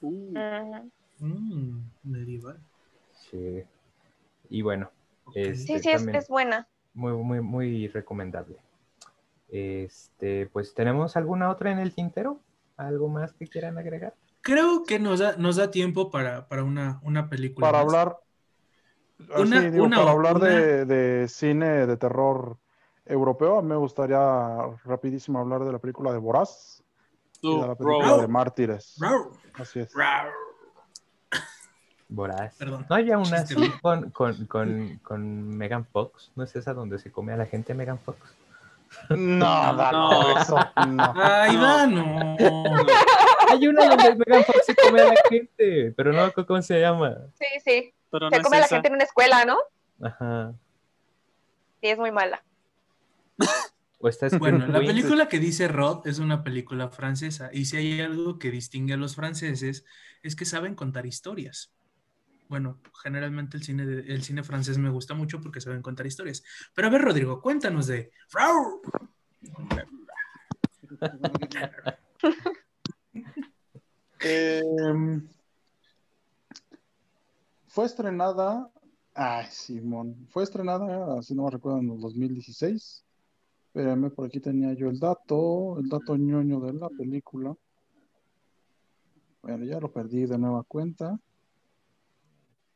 Uh, mm, medieval. Sí. Y bueno, Ok. Es- Sí, Sí, es, buena. muy, muy, muy recomendable. Este, pues, ¿tenemos alguna otra en el tintero? ¿Algo más que quieran agregar? Creo que nos da, nos da tiempo para, para una, una película. Para más. hablar, Una- sí, digo, una- para hablar una- de, de cine de terror europeo, me gustaría rapidísimo hablar de la película de Boraz de la película bro. de Mártires. Así es. Voraz. Perdón. ¿No había una así ¿no? con, con, con, con Megan Fox? ¿No es esa donde se come a la gente Megan Fox? No, Dano, No. eso no. Ay, No. Hay una donde Megan Fox se come a la gente, pero no cómo se llama. Sí, sí. Pero no Se es come a la esa. gente en una escuela, ¿no? Ajá. Sí, es muy mala. O está Bueno, la película que dice Rod es una película francesa y si hay algo que distingue a los franceses es que saben contar historias. Bueno, generalmente el cine, de- el cine francés me gusta mucho porque saben contar historias. Pero a ver, Rodrigo, cuéntanos de... Em, fue estrenada, ay, Simón, fue estrenada, si no me recuerdo, en el 2016. Espérame, por aquí tenía yo el dato, el dato ñoño de la película. Bueno, ya lo perdí de nueva cuenta.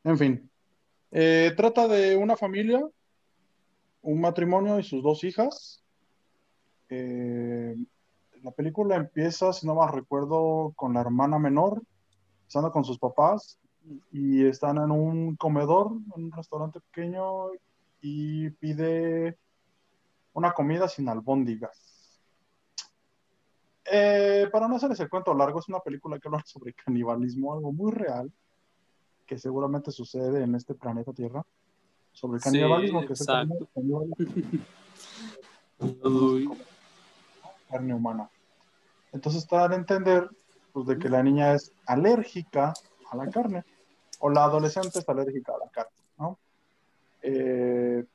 En fin, eh, trata de una familia, un matrimonio y sus dos hijas. Eh, la película empieza, si no mal recuerdo, con la hermana menor, estando con sus papás y están en un comedor, en un restaurante pequeño y pide una comida sin albóndigas. Eh, para no hacerles el cuento largo, es una película que habla sobre canibalismo, algo muy real, que seguramente sucede en este planeta Tierra, sobre el Sí, canibalismo, que es el exacto. canibalismo carne humana. Entonces está a entender pues, de que la niña es alérgica a la carne, o la adolescente es alérgica a la carne, ¿no? Eh,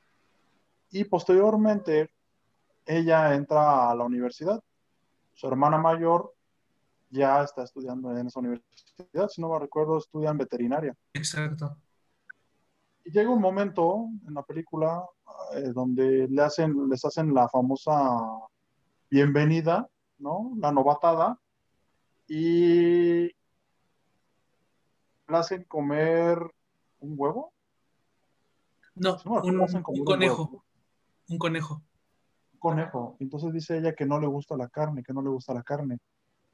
y posteriormente ella entra a la universidad. Su hermana mayor ya está estudiando en esa universidad, si no me recuerdo, estudia en veterinaria. Exacto. Y llega un momento en la película eh, donde le hacen, les hacen la famosa bienvenida, ¿no? La novatada, y le hacen comer un huevo. No, bueno, un, hacen comer un un conejo. Un conejo. un conejo. Entonces dice ella que no le gusta la carne, que no le gusta la carne.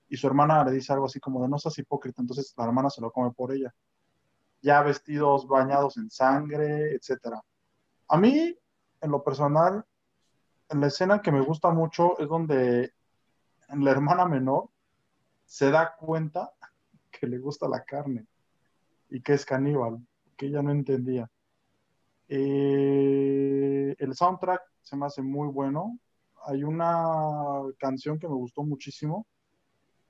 Y su hermana le dice algo así como de no seas hipócrita, entonces la hermana se lo come por ella. Ya vestidos bañados en sangre, etcétera. A mí, en lo personal, en la escena que me gusta mucho es donde la hermana menor se da cuenta que le gusta la carne y que es caníbal, que ella no entendía. Eh, el soundtrack se me hace muy bueno. Hay una canción que me gustó muchísimo,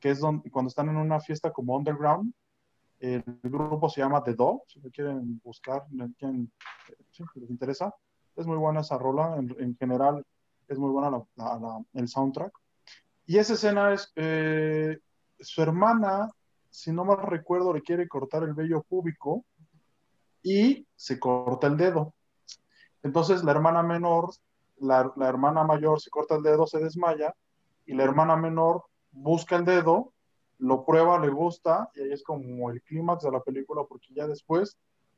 que es donde, cuando están en una fiesta como underground. El grupo se llama The Do, si lo quieren buscar, quieren- si les interesa. Es muy buena esa rola, en, en general es muy buena la- la- el soundtrack. Y esa escena es, eh, su hermana, si no mal recuerdo, le quiere cortar el vello púbico y se corta el dedo. Entonces la hermana menor la, la hermana mayor se corta el dedo, se desmaya, y la hermana menor busca el dedo, lo prueba, le gusta, y ahí es como el clímax de la película, porque ya después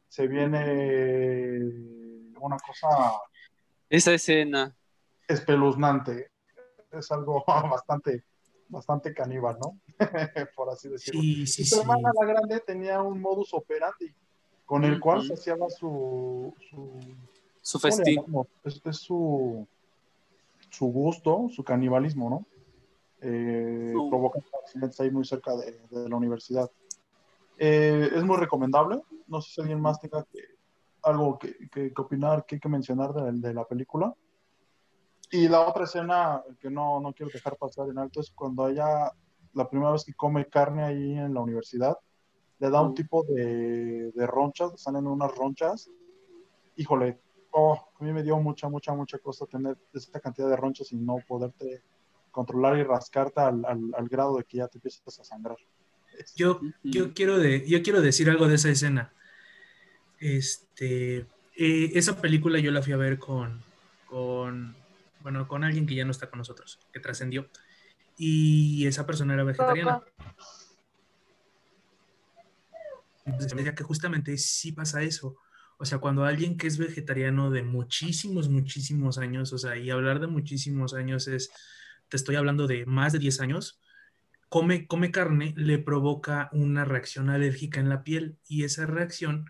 se viene una cosa Esa escena. espeluznante. Es algo bastante, bastante caníbal, ¿no? Por así decirlo. Sí, sí, y su sí. hermana, la grande, tenía un modus operandi con el cual Ujú. se hacía su, su, Su ¿cómo le festín. llamamos? Es, su, su gusto, su canibalismo, ¿no? Eh. Provoca accidentes ahí muy cerca de, de la universidad. Eh, es muy recomendable. No sé si alguien más tenga que- algo que, que- que opinar, que, que mencionar de, de la película. Y la otra escena que no, no quiero dejar pasar en alto es cuando ella, la primera vez que come carne ahí en la universidad, le da un tipo de, de ronchas, salen unas ronchas. Híjole, oh, a mí me dio mucha, mucha, mucha cosa tener esta cantidad de ronchas y no poderte controlar y rascarte al, al- al grado de que ya te empiezas a sangrar. Yo, yo, quiero de, yo quiero decir algo de esa escena. Este, eh, esa película yo la fui a ver con, con, bueno, con alguien que ya no está con nosotros, que trascendió. Y esa persona era vegetariana. Entonces me decía que justamente sí pasa eso. O sea, cuando alguien que es vegetariano de muchísimos, muchísimos años, o sea, y hablar de muchísimos años es, te estoy hablando de más de 10 años, come, come carne, le provoca una reacción alérgica en la piel y esa reacción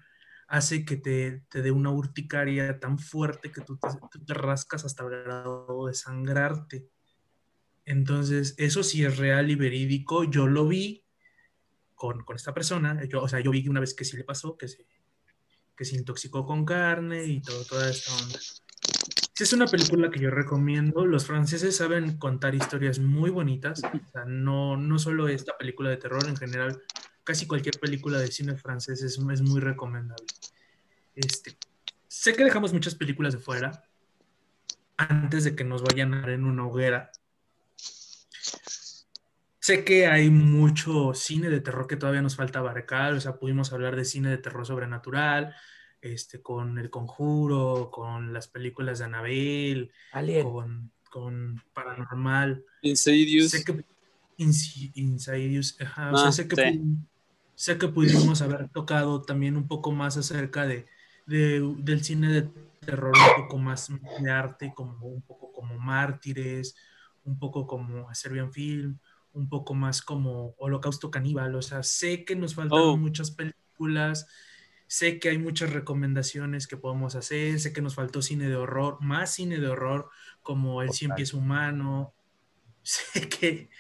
hace que te, te dé una urticaria tan fuerte que tú te, tú te rascas hasta el grado de sangrarte. Entonces, eso sí es real y verídico. Yo lo vi con, esta persona. Yo, o sea, yo vi una vez que sí le pasó, que se, que se intoxicó con carne y todo, toda esta onda. Sí, es una película que yo recomiendo. Los franceses saben contar historias muy bonitas. No, no solo esta película de terror, en general, casi cualquier película de cine francés es, es muy recomendable. Este, sé que dejamos muchas películas de fuera antes de que nos vayan a dar en una hoguera. Sé que hay mucho cine de terror que todavía nos falta abarcar, o sea, pudimos hablar de cine de terror sobrenatural, este, con El Conjuro, con las películas de Annabelle, Alien. con, con Paranormal. Insidious. Sé que Insi- Insidious, ajá, o sea, Ah, sé que, sí. sé que pudimos haber tocado también un poco más acerca de, de- del cine de terror, un poco más de arte, como un poco como Mártires, un poco como A Serbian Film, un poco más como Holocausto Caníbal, o sea, sé que nos faltan Oh. muchas películas, sé que hay muchas recomendaciones que podemos hacer, sé que nos faltó cine de horror, más cine de horror como El Cien. Pies Humano, sé que,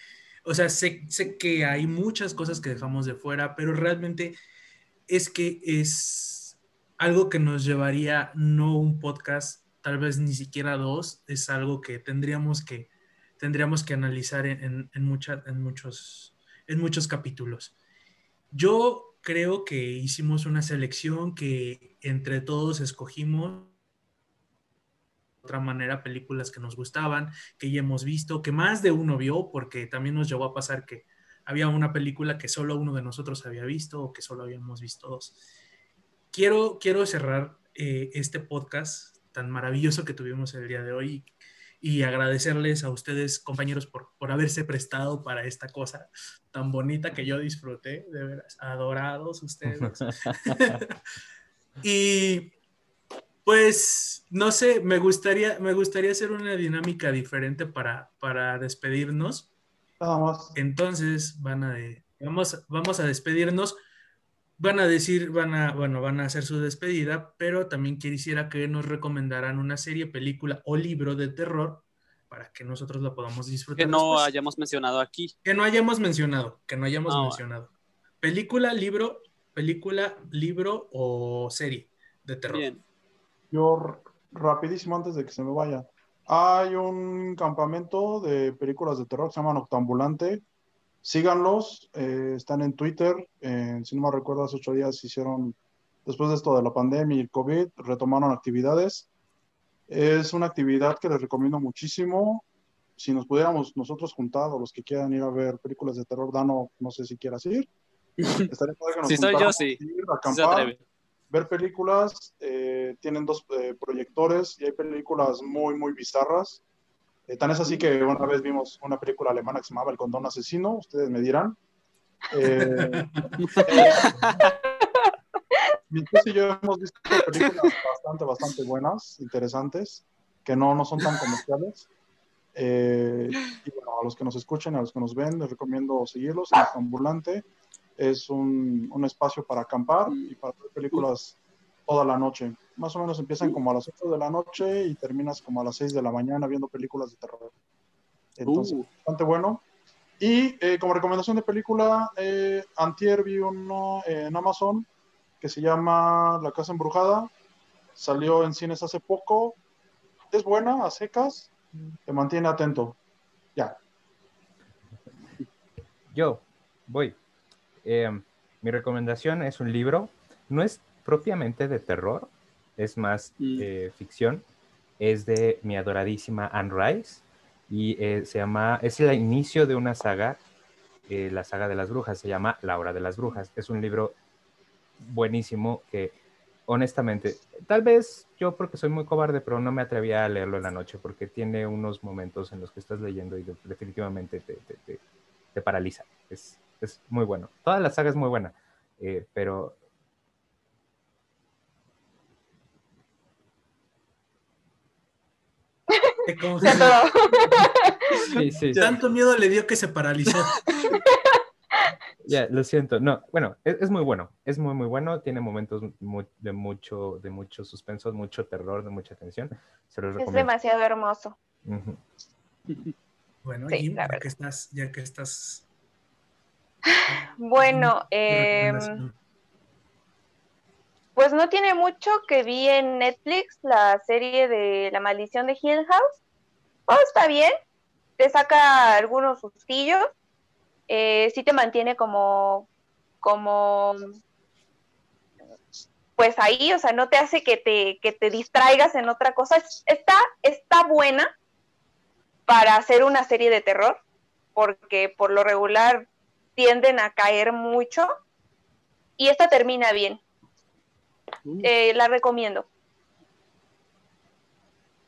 o sea, sé, sé que hay muchas cosas que dejamos de fuera, pero realmente es que es algo que nos llevaría no un podcast, tal vez ni siquiera dos, es algo que tendríamos que, tendríamos que analizar en, en, en, muchos, en muchos capítulos. Yo creo que hicimos una selección que entre todos escogimos de otra manera películas que nos gustaban, que ya hemos visto, que más de uno vio, porque también nos llegó a pasar que había una película que solo uno de nosotros había visto o que solo habíamos visto dos. Quiero, quiero cerrar eh, este podcast tan maravilloso que tuvimos el día de hoy y agradecerles a ustedes, compañeros, por, por haberse prestado para esta cosa tan bonita que yo disfruté, de veras, adorados ustedes. y pues, no sé, me gustaría, me gustaría hacer una dinámica diferente para, para despedirnos. Más. Entonces, van a, de- vamos, vamos a despedirnos. Van a decir, van a, bueno, van a hacer su despedida, pero también quisiera que nos recomendaran una serie, película o libro de terror para que nosotros lo podamos disfrutar. que no después. hayamos mencionado aquí. Que no hayamos mencionado, que no hayamos mencionado. Película, libro, película, libro o serie de terror. Bien. Yo, rapidísimo, antes de que se me vaya. Hay un campamento de películas de terror que se llama Noctambulante. Síganlos, eh, están en Twitter. eh, si no me recuerdo, hace ocho días hicieron, después de esto de la pandemia y el COVID, retomaron actividades. Es una actividad que les recomiendo muchísimo. Si nos pudiéramos nosotros juntar, o los que quieran ir a ver películas de terror, Dano, no sé si quieras ir. Estaría padre que nos Si soy yo, sí. ir, acampar. ver películas, eh, tienen dos proyectores y hay películas muy, muy bizarras. Eh, tan es así que una vez vimos una película alemana que se llamaba El Condón Asesino, ustedes me dirán. Eh, mi y yo hemos visto películas bastante, bastante buenas, interesantes, que no, no son tan comerciales. Eh, y bueno, a los que nos escuchen, a los que nos ven, les recomiendo seguirlos. El Ambulante es un, un espacio para acampar y para ver películas toda la noche. Más o menos empiezan como a las 8 de la noche y terminas como a las 6 de la mañana viendo películas de terror. Entonces, Uh. bastante bueno. Y eh, como recomendación de película, eh, Antier vi uno en Amazon que se llama La Casa Embrujada. Salió en cines hace poco. Es buena, a secas. Te mantiene atento. Ya. Yo voy. Eh, mi recomendación es un libro. No es propiamente de terror, es más Mm. eh, ficción. Es de mi adoradísima Anne Rice y eh, se llama, es el inicio de una saga, eh, la saga de las brujas, se llama La Hora de las Brujas. Es un libro buenísimo que honestamente, tal vez yo porque soy muy cobarde, pero no me atrevía a leerlo en la noche porque tiene unos momentos en los que estás leyendo y de- definitivamente te, te- te- te paraliza. Es, es muy bueno. Toda la saga es muy buena, eh, pero Como- sí, sí, Tanto miedo le dio que se paralizó. ya, lo siento. No, bueno, es, es muy bueno, es muy, muy bueno. Tiene momentos de mucho, de mucho suspenso, mucho terror, de mucha tensión. Se los Es demasiado hermoso. Bueno, Sí, Jim, ya verdad. que estás, ya que estás. Bueno, recomendación. Pues no tiene mucho que vi en Netflix la serie de La Maldición de Hill House. Oh, está bien. Te saca algunos sustillos. Eh, sí te mantiene como, como, pues ahí, o sea, no te hace que te, que te distraigas en otra cosa. Es- Está, está buena para hacer una serie de terror, porque por lo regular tienden a caer mucho. Y esta termina bien. Uh, Eh, la recomiendo.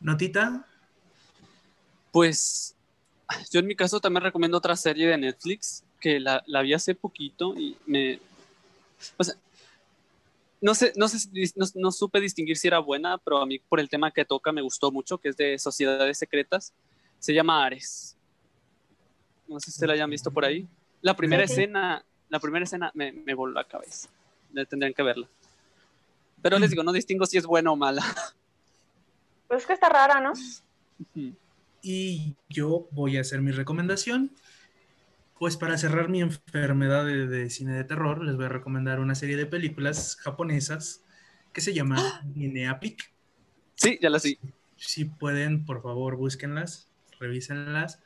Notita, Pues yo en mi caso también recomiendo otra serie de Netflix que la, la vi hace poquito y me... O sea, no sé, no, sé, no, no supe distinguir si era buena, pero a mí por el tema que toca me gustó mucho, que es de sociedades secretas. Se llama Ares. No sé si ustedes la hayan visto por ahí. La primera Sí, sí. escena, la primera escena me, me voló la cabeza. Tendrían que verla. Pero les digo, no distingo si es buena o mala. Pues es que está rara, ¿no? y yo voy a hacer mi recomendación. Pues para cerrar mi enfermedad de, de cine de terror, les voy a recomendar una serie de películas japonesas que se llama Gineapic. Sí, ya la sí. Si pueden, por favor, búsquenlas, revísenlas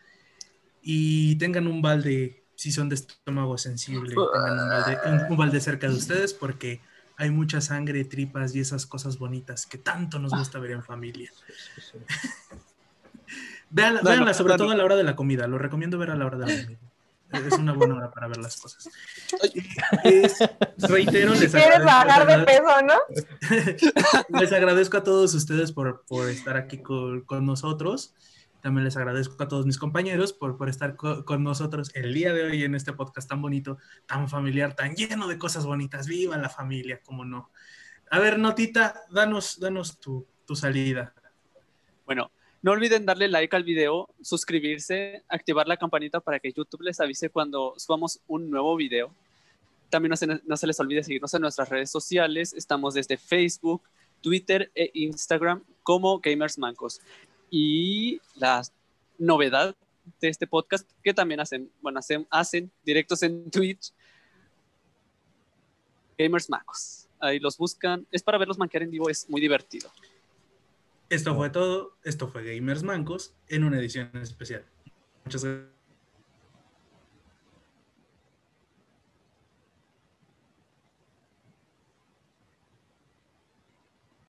y tengan un balde, si son de estómago sensible, tengan un balde, un- un balde cerca de ustedes porque hay mucha sangre, tripas y esas cosas bonitas que tanto nos gusta ver en familia. Véanla, No, sobre no, todo a la hora de la comida. Lo recomiendo ver a la hora de la comida. Es una buena hora para ver las cosas. Es- reitero, les Quieres agradezco, bajar de les peso, ¿no? les agradezco a todos ustedes por, por estar aquí con, con nosotros. También les agradezco a todos mis compañeros por, por estar co- con nosotros el día de hoy en este podcast tan bonito, tan familiar, tan lleno de cosas bonitas. ¡Viva la familia! ¿Cómo no? A ver, Notita, danos, danos tu, tu salida. Bueno, no olviden darle like al video, suscribirse, activar la campanita para que YouTube les avise cuando subamos un nuevo video. También no se, no se les olvide seguirnos en nuestras redes sociales. Estamos desde Facebook, Twitter e Instagram como Gamers Mancos. Y la novedad de este podcast que también hacen, bueno, hacen, hacen directos en Twitch. Gamers Mancos. Ahí los buscan. Es para verlos manquear en vivo, es muy divertido. Esto fue todo. Esto fue Gamers Mancos en una edición especial. Muchas gracias.